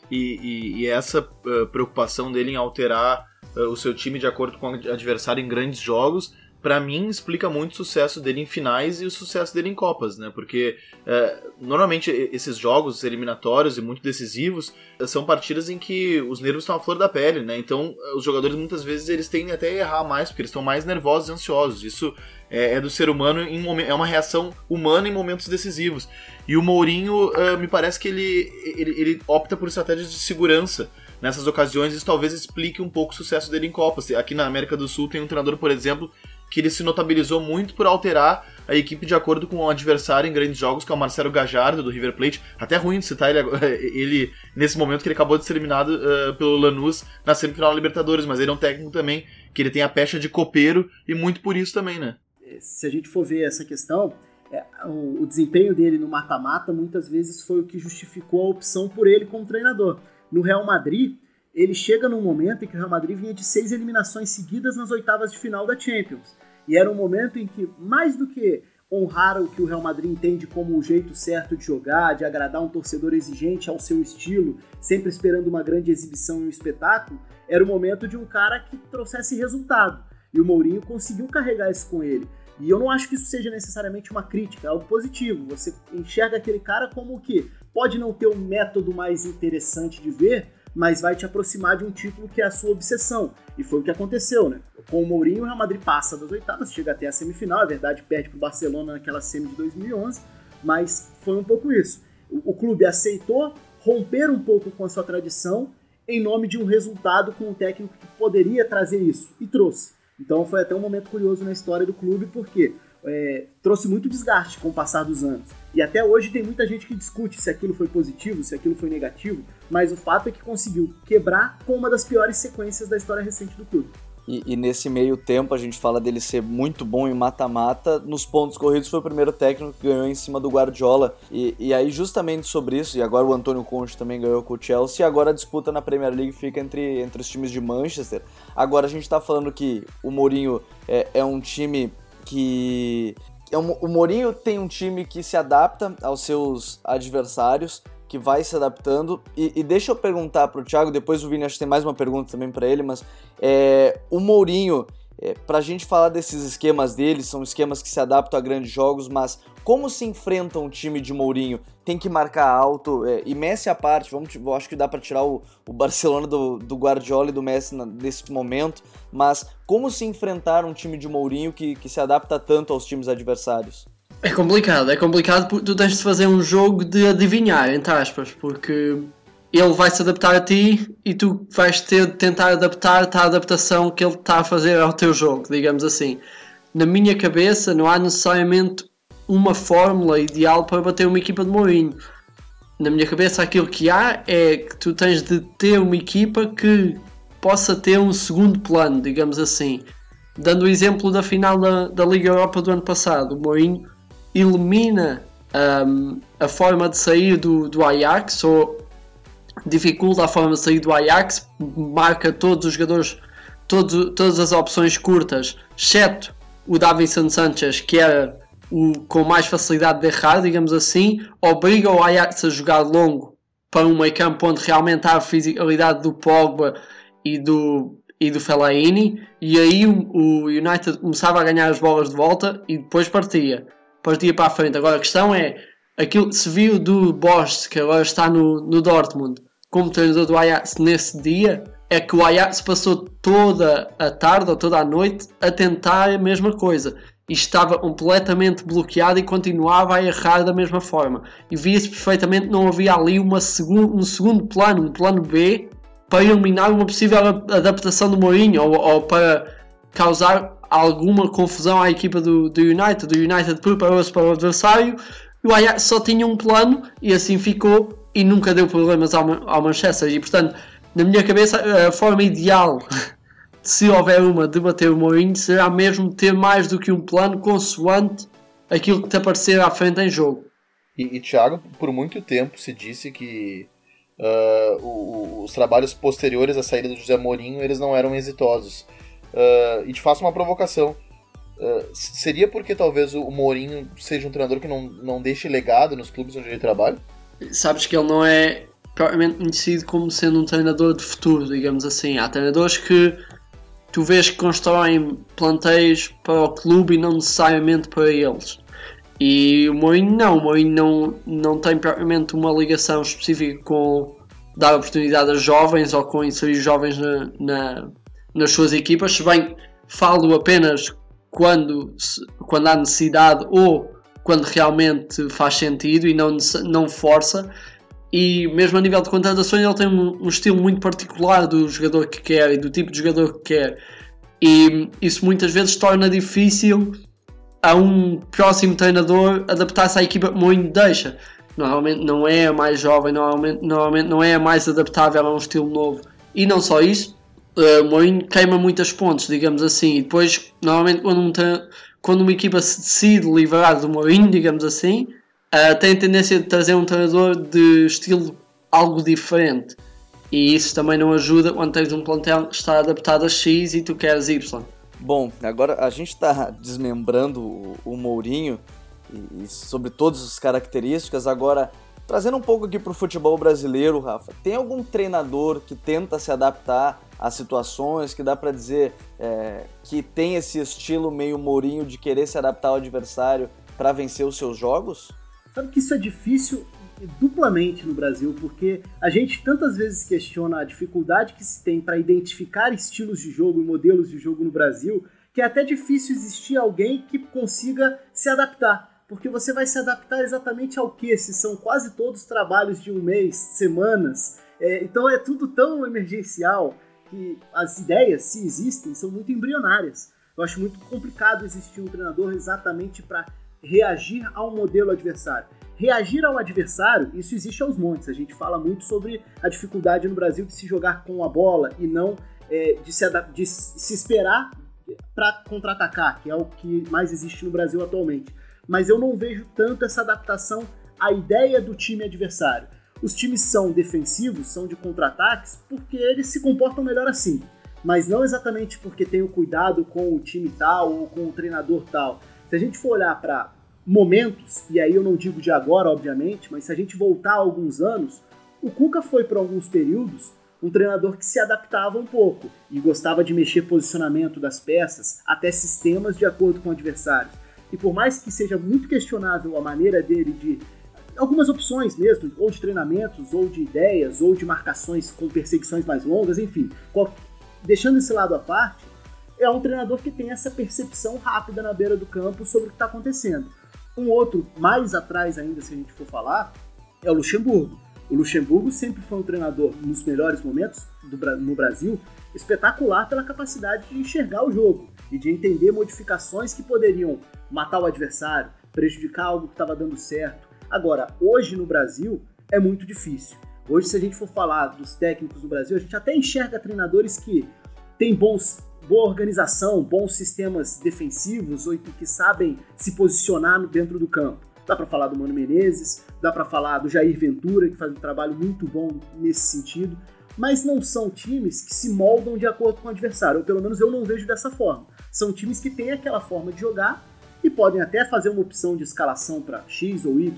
[SPEAKER 3] E, e, e essa uh, preocupação dele em alterar uh, o seu time de acordo com o adversário em grandes jogos para mim explica muito o sucesso dele em finais e o sucesso dele em copas, né? Porque é, normalmente esses jogos eliminatórios e muito decisivos são partidas em que os nervos estão à flor da pele, né? Então os jogadores muitas vezes eles tendem até errar mais porque eles estão mais nervosos e ansiosos. Isso é, é do ser humano em é uma reação humana em momentos decisivos. E o Mourinho uh, me parece que ele, ele, ele opta por estratégias de segurança nessas ocasiões, isso talvez explique um pouco o sucesso dele em Copas. Aqui na América do Sul tem um treinador, por exemplo, que ele se notabilizou muito por alterar a equipe de acordo com o adversário em grandes jogos, que é o Marcelo Gajardo, do River Plate. Até ruim de citar ele, ele nesse momento que ele acabou de ser eliminado uh, pelo Lanús na semifinal da Libertadores, mas ele é um técnico também que ele tem a pecha de copeiro e muito por isso também, né?
[SPEAKER 4] Se a gente for ver essa questão, é, o, o desempenho dele no mata-mata muitas vezes foi o que justificou a opção por ele como treinador. No Real Madrid, ele chega num momento em que o Real Madrid vinha de seis eliminações seguidas nas oitavas de final da Champions. E era um momento em que, mais do que honrar o que o Real Madrid entende como o jeito certo de jogar, de agradar um torcedor exigente ao seu estilo, sempre esperando uma grande exibição e um espetáculo, era o momento de um cara que trouxesse resultado. E o Mourinho conseguiu carregar isso com ele. E eu não acho que isso seja necessariamente uma crítica, é algo positivo. Você enxerga aquele cara como que pode não ter um método mais interessante de ver, mas vai te aproximar de um título que é a sua obsessão. E foi o que aconteceu, né? Com o Mourinho, o Real Madrid passa das oitavas, chega até a semifinal, é verdade, perde para o Barcelona naquela semi de 2011, mas foi um pouco isso. O, o clube aceitou romper um pouco com a sua tradição em nome de um resultado com um técnico que poderia trazer isso, e trouxe. Então foi até um momento curioso na história do clube, porque é, trouxe muito desgaste com o passar dos anos. E até hoje tem muita gente que discute se aquilo foi positivo, se aquilo foi negativo, mas o fato é que conseguiu quebrar com uma das piores sequências da história recente do clube.
[SPEAKER 2] E, e, nesse meio tempo a gente fala dele ser muito bom em mata-mata. Nos pontos corridos foi o primeiro técnico que ganhou em cima do Guardiola. E, e aí, justamente sobre isso, e agora o Antônio Conte também ganhou com o Chelsea, e agora a disputa na Premier League fica entre, entre os times de Manchester. Agora a gente tá falando que o Mourinho é, é um time que. É o Mourinho tem um time que se adapta aos seus adversários que vai se adaptando. E, e deixa eu perguntar pro Thiago, depois o Vini acho que tem mais uma pergunta também para ele, mas é, o Mourinho, é, pra gente falar desses esquemas dele, são esquemas que se adaptam a grandes jogos, mas como se enfrenta um time de Mourinho? Tem que marcar alto, é, e Messi à parte, vamos, acho que dá para tirar o, o, Barcelona do, do Guardiola e do Messi na, nesse momento, mas como se enfrentar um time de Mourinho que, que se adapta tanto aos times adversários?
[SPEAKER 5] É complicado, é complicado porque tu tens de fazer um jogo de adivinhar, entre aspas, porque ele vai se adaptar a ti e tu vais ter de tentar adaptar a adaptação que ele está a fazer ao teu jogo, digamos assim. Na minha cabeça, não há necessariamente uma fórmula ideal para bater uma equipa de Mourinho. Na minha cabeça, aquilo que há é que tu tens de ter uma equipa que possa ter um segundo plano, digamos assim. Dando o exemplo da final da, da Liga Europa do ano passado, o Mourinho elimina um, a forma de sair do, do Ajax ou dificulta a forma de sair do Ajax, marca todos os jogadores, todo, todas as opções curtas, exceto o Davinson Sanchez, que era o com mais facilidade de errar, digamos assim, obriga o Ajax a jogar longo para um meio campo onde realmente há a fisicalidade do Pogba e do, e do Fellaini, e aí o, o United começava a ganhar as bolas de volta e depois partia partia para a frente. Agora a questão é, aquilo se viu do Bosch, que agora está no, no Dortmund, como treinador do Ajax nesse dia, é que o Ajax passou toda a tarde ou toda a noite a tentar a mesma coisa. E estava completamente bloqueado e continuava a errar da mesma forma. E via-se perfeitamente não havia ali uma segun, um segundo plano, um plano B, para eliminar uma possível adaptação do Mourinho ou, ou para causar alguma confusão à equipa do, do United. O United preparou-se para o adversário e o Ajax só tinha um plano e assim ficou e nunca deu problemas ao, ao Manchester. E portanto, na minha cabeça, a forma ideal, se houver uma, de bater o Mourinho será mesmo ter mais do que um plano consoante aquilo que te aparecer à frente em jogo.
[SPEAKER 3] E, e Thiago, por muito tempo se disse que uh, o, os trabalhos posteriores à saída do José Mourinho eles não eram exitosos. Uh, e te faço uma provocação. Uh, seria porque talvez o Mourinho seja um treinador que não, não deixe legado nos clubes onde ele trabalha?
[SPEAKER 5] Sabes que ele não é propriamente conhecido como sendo um treinador de futuro, digamos assim. Há treinadores que tu vês que constroem plantéis para o clube e não necessariamente para eles. E o Mourinho não, o Mourinho não, não tem propriamente uma ligação específica com dar oportunidade a jovens ou com inserir jovens na, na nas suas equipas, se bem falo apenas quando, quando há necessidade ou quando realmente faz sentido e não, não força. E mesmo a nível de contratações, ele tem um, um, estilo muito particular do jogador que quer e do tipo de jogador que quer. E isso muitas vezes torna difícil a um próximo treinador adaptar-se à equipa que muito deixa. Normalmente não é a mais jovem, normalmente, normalmente não é a mais adaptável a um estilo novo. E não só isso, uh, Mourinho queima muitas pontes, digamos assim, e depois, normalmente, quando, um, quando uma equipa se decide livrar do Mourinho, digamos assim, uh, tem tendência de trazer um treinador de estilo algo diferente. E isso também não ajuda quando tens um plantel que está adaptado a X e tu queres Y.
[SPEAKER 2] Bom, agora a gente está desmembrando o, o Mourinho e, e sobre todas as características. Agora, trazendo um pouco aqui para o futebol brasileiro, Rafa, tem algum treinador que tenta se adaptar as situações, que dá para dizer é, que tem esse estilo meio Mourinho de querer se adaptar ao adversário para vencer os seus jogos?
[SPEAKER 4] Sabe que isso é difícil duplamente no Brasil, porque a gente tantas vezes questiona a dificuldade que se tem para identificar estilos de jogo e modelos de jogo no Brasil, que é até difícil existir alguém que consiga se adaptar. Porque você vai se adaptar exatamente ao que? Se são quase todos trabalhos de um mês, semanas. É, então é tudo tão emergencial que as ideias, se existem, são muito embrionárias. Eu acho muito complicado existir um treinador exatamente para reagir ao modelo adversário. Reagir ao adversário, isso existe aos montes. A gente fala muito sobre a dificuldade no Brasil de se jogar com a bola e não é, de, se de se esperar para contra-atacar, que é o que mais existe no Brasil atualmente. Mas eu não vejo tanto essa adaptação à ideia do time adversário. Os times são defensivos, são de contra-ataques, porque eles se comportam melhor assim. Mas não exatamente porque tem o cuidado com o time tal ou com o treinador tal. Se a gente for olhar para momentos, e aí eu não digo de agora, obviamente, mas se a gente voltar alguns anos, o Cuca foi por alguns períodos um treinador que se adaptava um pouco e gostava de mexer posicionamento das peças, até sistemas de acordo com adversários. E por mais que seja muito questionável a maneira dele de algumas opções mesmo, ou de treinamentos, ou de ideias, ou de marcações com perseguições mais longas, enfim. Deixando esse lado à parte, é um treinador que tem essa percepção rápida na beira do campo sobre o que está acontecendo. Um outro, mais atrás ainda, se a gente for falar, é o Luxemburgo. O Luxemburgo sempre foi um treinador, nos melhores momentos do, no Brasil, espetacular pela capacidade de enxergar o jogo e de entender modificações que poderiam matar o adversário, prejudicar algo que estava dando certo. Agora, hoje no Brasil é muito difícil. Hoje, se a gente for falar dos técnicos do Brasil, a gente até enxerga treinadores que têm bons, boa organização, bons sistemas defensivos ou que sabem se posicionar dentro do campo. Dá para falar do Mano Menezes, dá para falar do Jair Ventura, que faz um trabalho muito bom nesse sentido, mas não são times que se moldam de acordo com o adversário, ou pelo menos eu não vejo dessa forma. São times que têm aquela forma de jogar e podem até fazer uma opção de escalação para X ou Y,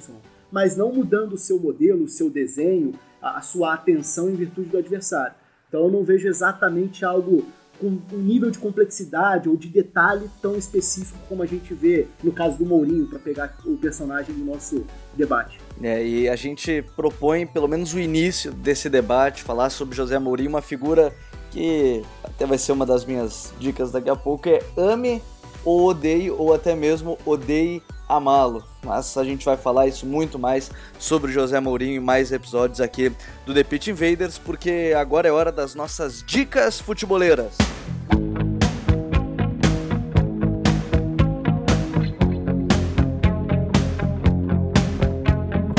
[SPEAKER 4] mas não mudando o seu modelo, o seu desenho, a, sua atenção em virtude do adversário. Então eu não vejo exatamente algo com um nível de complexidade ou de detalhe tão específico como a gente vê no caso do Mourinho, para pegar o personagem do nosso debate.
[SPEAKER 2] É, e a gente propõe pelo menos o início desse debate, falar sobre José Mourinho, uma figura que até vai ser uma das minhas dicas daqui a pouco, é ame ou odeie, ou até mesmo odeie amá-lo. Mas a gente vai falar isso muito mais sobre José Mourinho em mais episódios aqui do The Pitch Invaders, porque agora é hora das nossas dicas futeboleiras.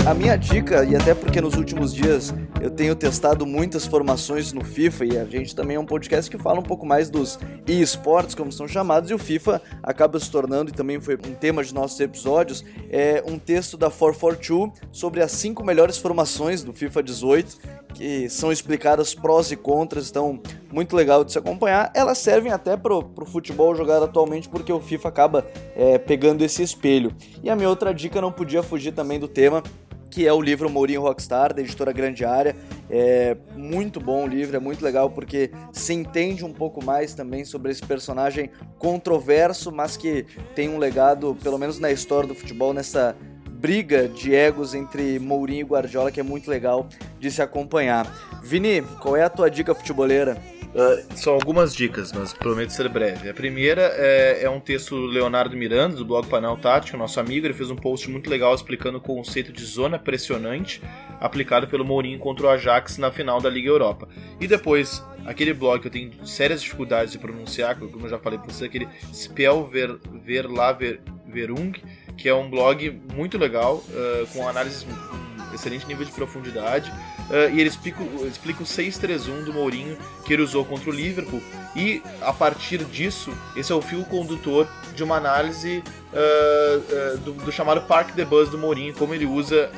[SPEAKER 2] A minha dica, e até porque nos últimos dias eu tenho testado muitas formações no FIFA e a gente também é um podcast que fala um pouco mais dos esportes, como são chamados, e o FIFA acaba se tornando, e também foi um tema de nossos episódios, é um texto da 442 sobre as cinco melhores formações do FIFA 18, que são explicadas prós e contras, então muito legal de se acompanhar. Elas servem até para o futebol jogado atualmente, porque o FIFA acaba é, pegando esse espelho. E a minha outra dica não podia fugir também do tema, que é o livro Mourinho Rockstar, da editora Grande Área. É muito bom o livro, é muito legal porque se entende um pouco mais também sobre esse personagem controverso, mas que tem um legado, pelo menos na história do futebol, nessa briga de egos entre Mourinho e Guardiola, que é muito legal de se acompanhar. Vini, qual é a tua dica futeboleira?
[SPEAKER 3] Uh, são algumas dicas, mas prometo ser breve. A primeira é, é, um texto do Leonardo Miranda, do blog Panel Tático, nosso amigo. Ele fez um post muito legal explicando o conceito de zona pressionante aplicado pelo Mourinho contra o Ajax na final da Liga Europa. E depois, aquele blog que eu tenho sérias dificuldades de pronunciar, como eu já falei para você, aquele Spell Ver, que é um blog muito legal, uh, com análises excelente nível de profundidade. Uh, e ele explica, explica o 6-3-1 do Mourinho que ele usou contra o Liverpool. E a partir disso, esse é o fio condutor de uma análise uh, uh, do, do, chamado Park the Buzz do Mourinho, como ele usa,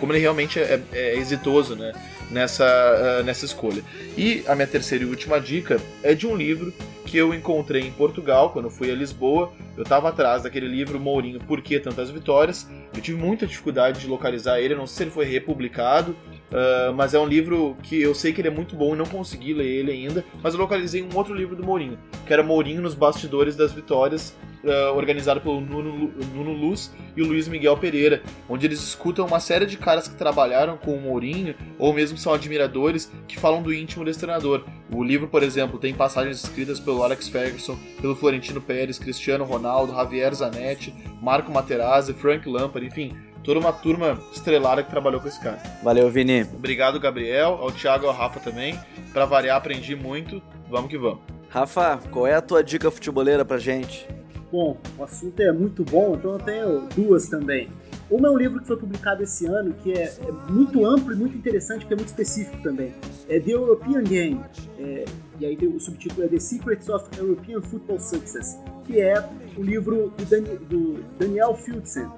[SPEAKER 3] como ele realmente é, é exitoso né, nessa, nessa escolha. E a minha terceira e última dica é de um livro que eu encontrei em Portugal, quando eu fui a Lisboa. Eu estava atrás daquele livro Mourinho, Por que Tantas Vitórias? Eu tive muita dificuldade de localizar ele, não sei se ele foi republicado, uh, mas é um livro que eu sei que ele é muito bom e não consegui ler ele ainda, mas eu localizei um outro livro do Mourinho, que era Mourinho nos Bastidores das Vitórias, uh, organizado pelo Nuno, Nuno Luz e o Luiz Miguel Pereira, onde eles escutam uma série de caras que trabalharam com o Mourinho, ou mesmo são admiradores, que falam do íntimo desse treinador. O livro, por exemplo, tem passagens escritas pelo Alex Ferguson, pelo Florentino Pérez, Cristiano Ronaldo, Javier Zanetti, Marco Materazzi, Frank Lampard, enfim, toda uma turma estrelada que trabalhou com esse cara.
[SPEAKER 2] Valeu, Vini.
[SPEAKER 3] Obrigado, Gabriel, ao Thiago e ao Rafa também. Para variar, aprendi muito. Vamos que vamos.
[SPEAKER 2] Rafa, qual é a tua dica futeboleira pra gente?
[SPEAKER 4] Bom, o assunto é muito bom, então eu tenho duas também. Uma é um livro que foi publicado esse ano, que é, é muito amplo e muito interessante, porque é muito específico também. É The European Game, é, e aí o subtítulo é The Secrets of European Football Success, que é o livro do, Dani, do Daniel Fieldsen.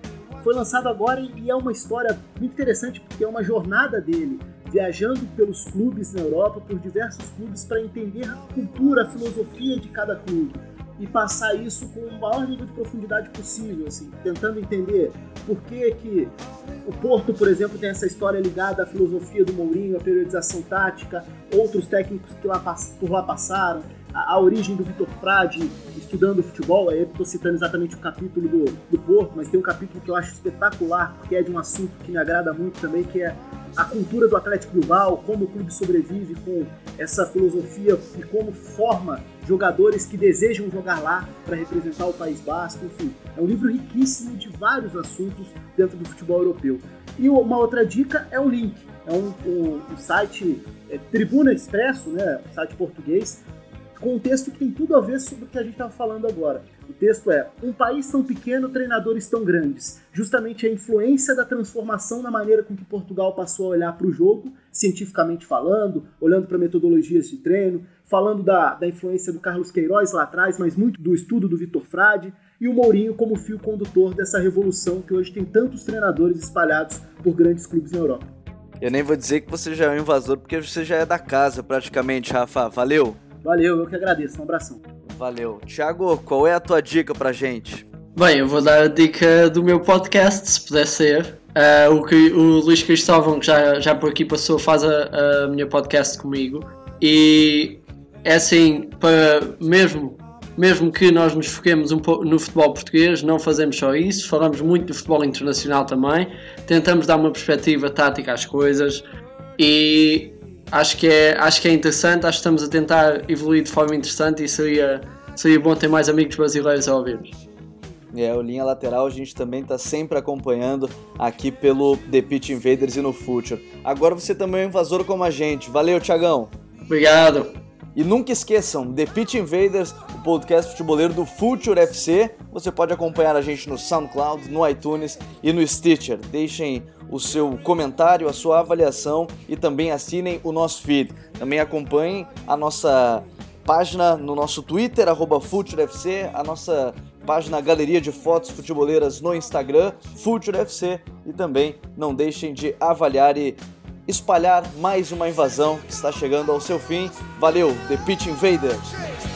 [SPEAKER 4] Foi lançado agora e é uma história muito interessante, porque é uma jornada dele viajando pelos clubes na Europa, por diversos clubes, para entender a cultura, a filosofia de cada clube e passar isso com o maior nível de profundidade possível, assim, tentando entender por que que o Porto, por exemplo, tem essa história ligada à filosofia do Mourinho, à periodização tática, outros técnicos que lá, por lá passaram, a, origem do Vitor Frade estudando futebol, aí estou citando exatamente o capítulo do, do Porto, mas tem um capítulo que eu acho espetacular, porque é de um assunto que me agrada muito também, que é a cultura do Atlético Bilbao, como o clube sobrevive com essa filosofia e como forma jogadores que desejam jogar lá para representar o País Basco, enfim. É um livro riquíssimo de vários assuntos dentro do futebol europeu. E uma outra dica é o link é um, um, um site é, Tribuna Expresso, né, site português, com um texto que tem tudo a ver sobre o que a gente estava falando agora. O texto é: Um país tão pequeno, treinadores tão grandes. Justamente a influência da transformação na maneira com que Portugal passou a olhar para o jogo, cientificamente falando, olhando para metodologias de treino, falando da, da influência do Carlos Queiroz lá atrás, mas muito do estudo do Vitor Frade, e o Mourinho como fio condutor dessa revolução que hoje tem tantos treinadores espalhados por grandes clubes na Europa.
[SPEAKER 2] Eu nem vou dizer que você já é um invasor, porque você já é da casa praticamente, Rafa. Valeu!
[SPEAKER 4] Valeu, eu que agradeço. Um abração.
[SPEAKER 2] Valeu. Tiago, qual é a tua dica pra gente?
[SPEAKER 5] Bem, eu vou dar a dica do meu podcast, se puder ser. Uh, o, que, o Luís Cristóvão, que já, já por aqui passou, faz a, a minha podcast comigo. E é assim, para mesmo, mesmo que nós nos foquemos um pouco no futebol português, não fazemos só isso, falamos muito do futebol internacional também, tentamos dar uma perspectiva tática às coisas e acho que é, acho que é interessante, acho que estamos a tentar evoluir de forma interessante e seria, seria bom ter mais amigos brasileiros a ouvirmos.
[SPEAKER 2] É, o Linha Lateral a gente também está sempre acompanhando aqui pelo The Pitch Invaders e no Future. Agora você também é um invasor como a gente. Valeu, Tiagão!
[SPEAKER 5] Obrigado!
[SPEAKER 2] E nunca esqueçam, The Pitch Invaders, o podcast futeboleiro do Future FC. Você pode acompanhar a gente no SoundCloud, no iTunes e no Stitcher. Deixem o seu comentário, a sua avaliação e também assinem o nosso feed. Também acompanhem a nossa página no nosso Twitter, FutureFC, a nossa página Galeria de Fotos Futeboleiras no Instagram, FutureFC, e também não deixem de avaliar e espalhar mais uma invasão que está chegando ao seu fim. Valeu, The Pitch Invaders!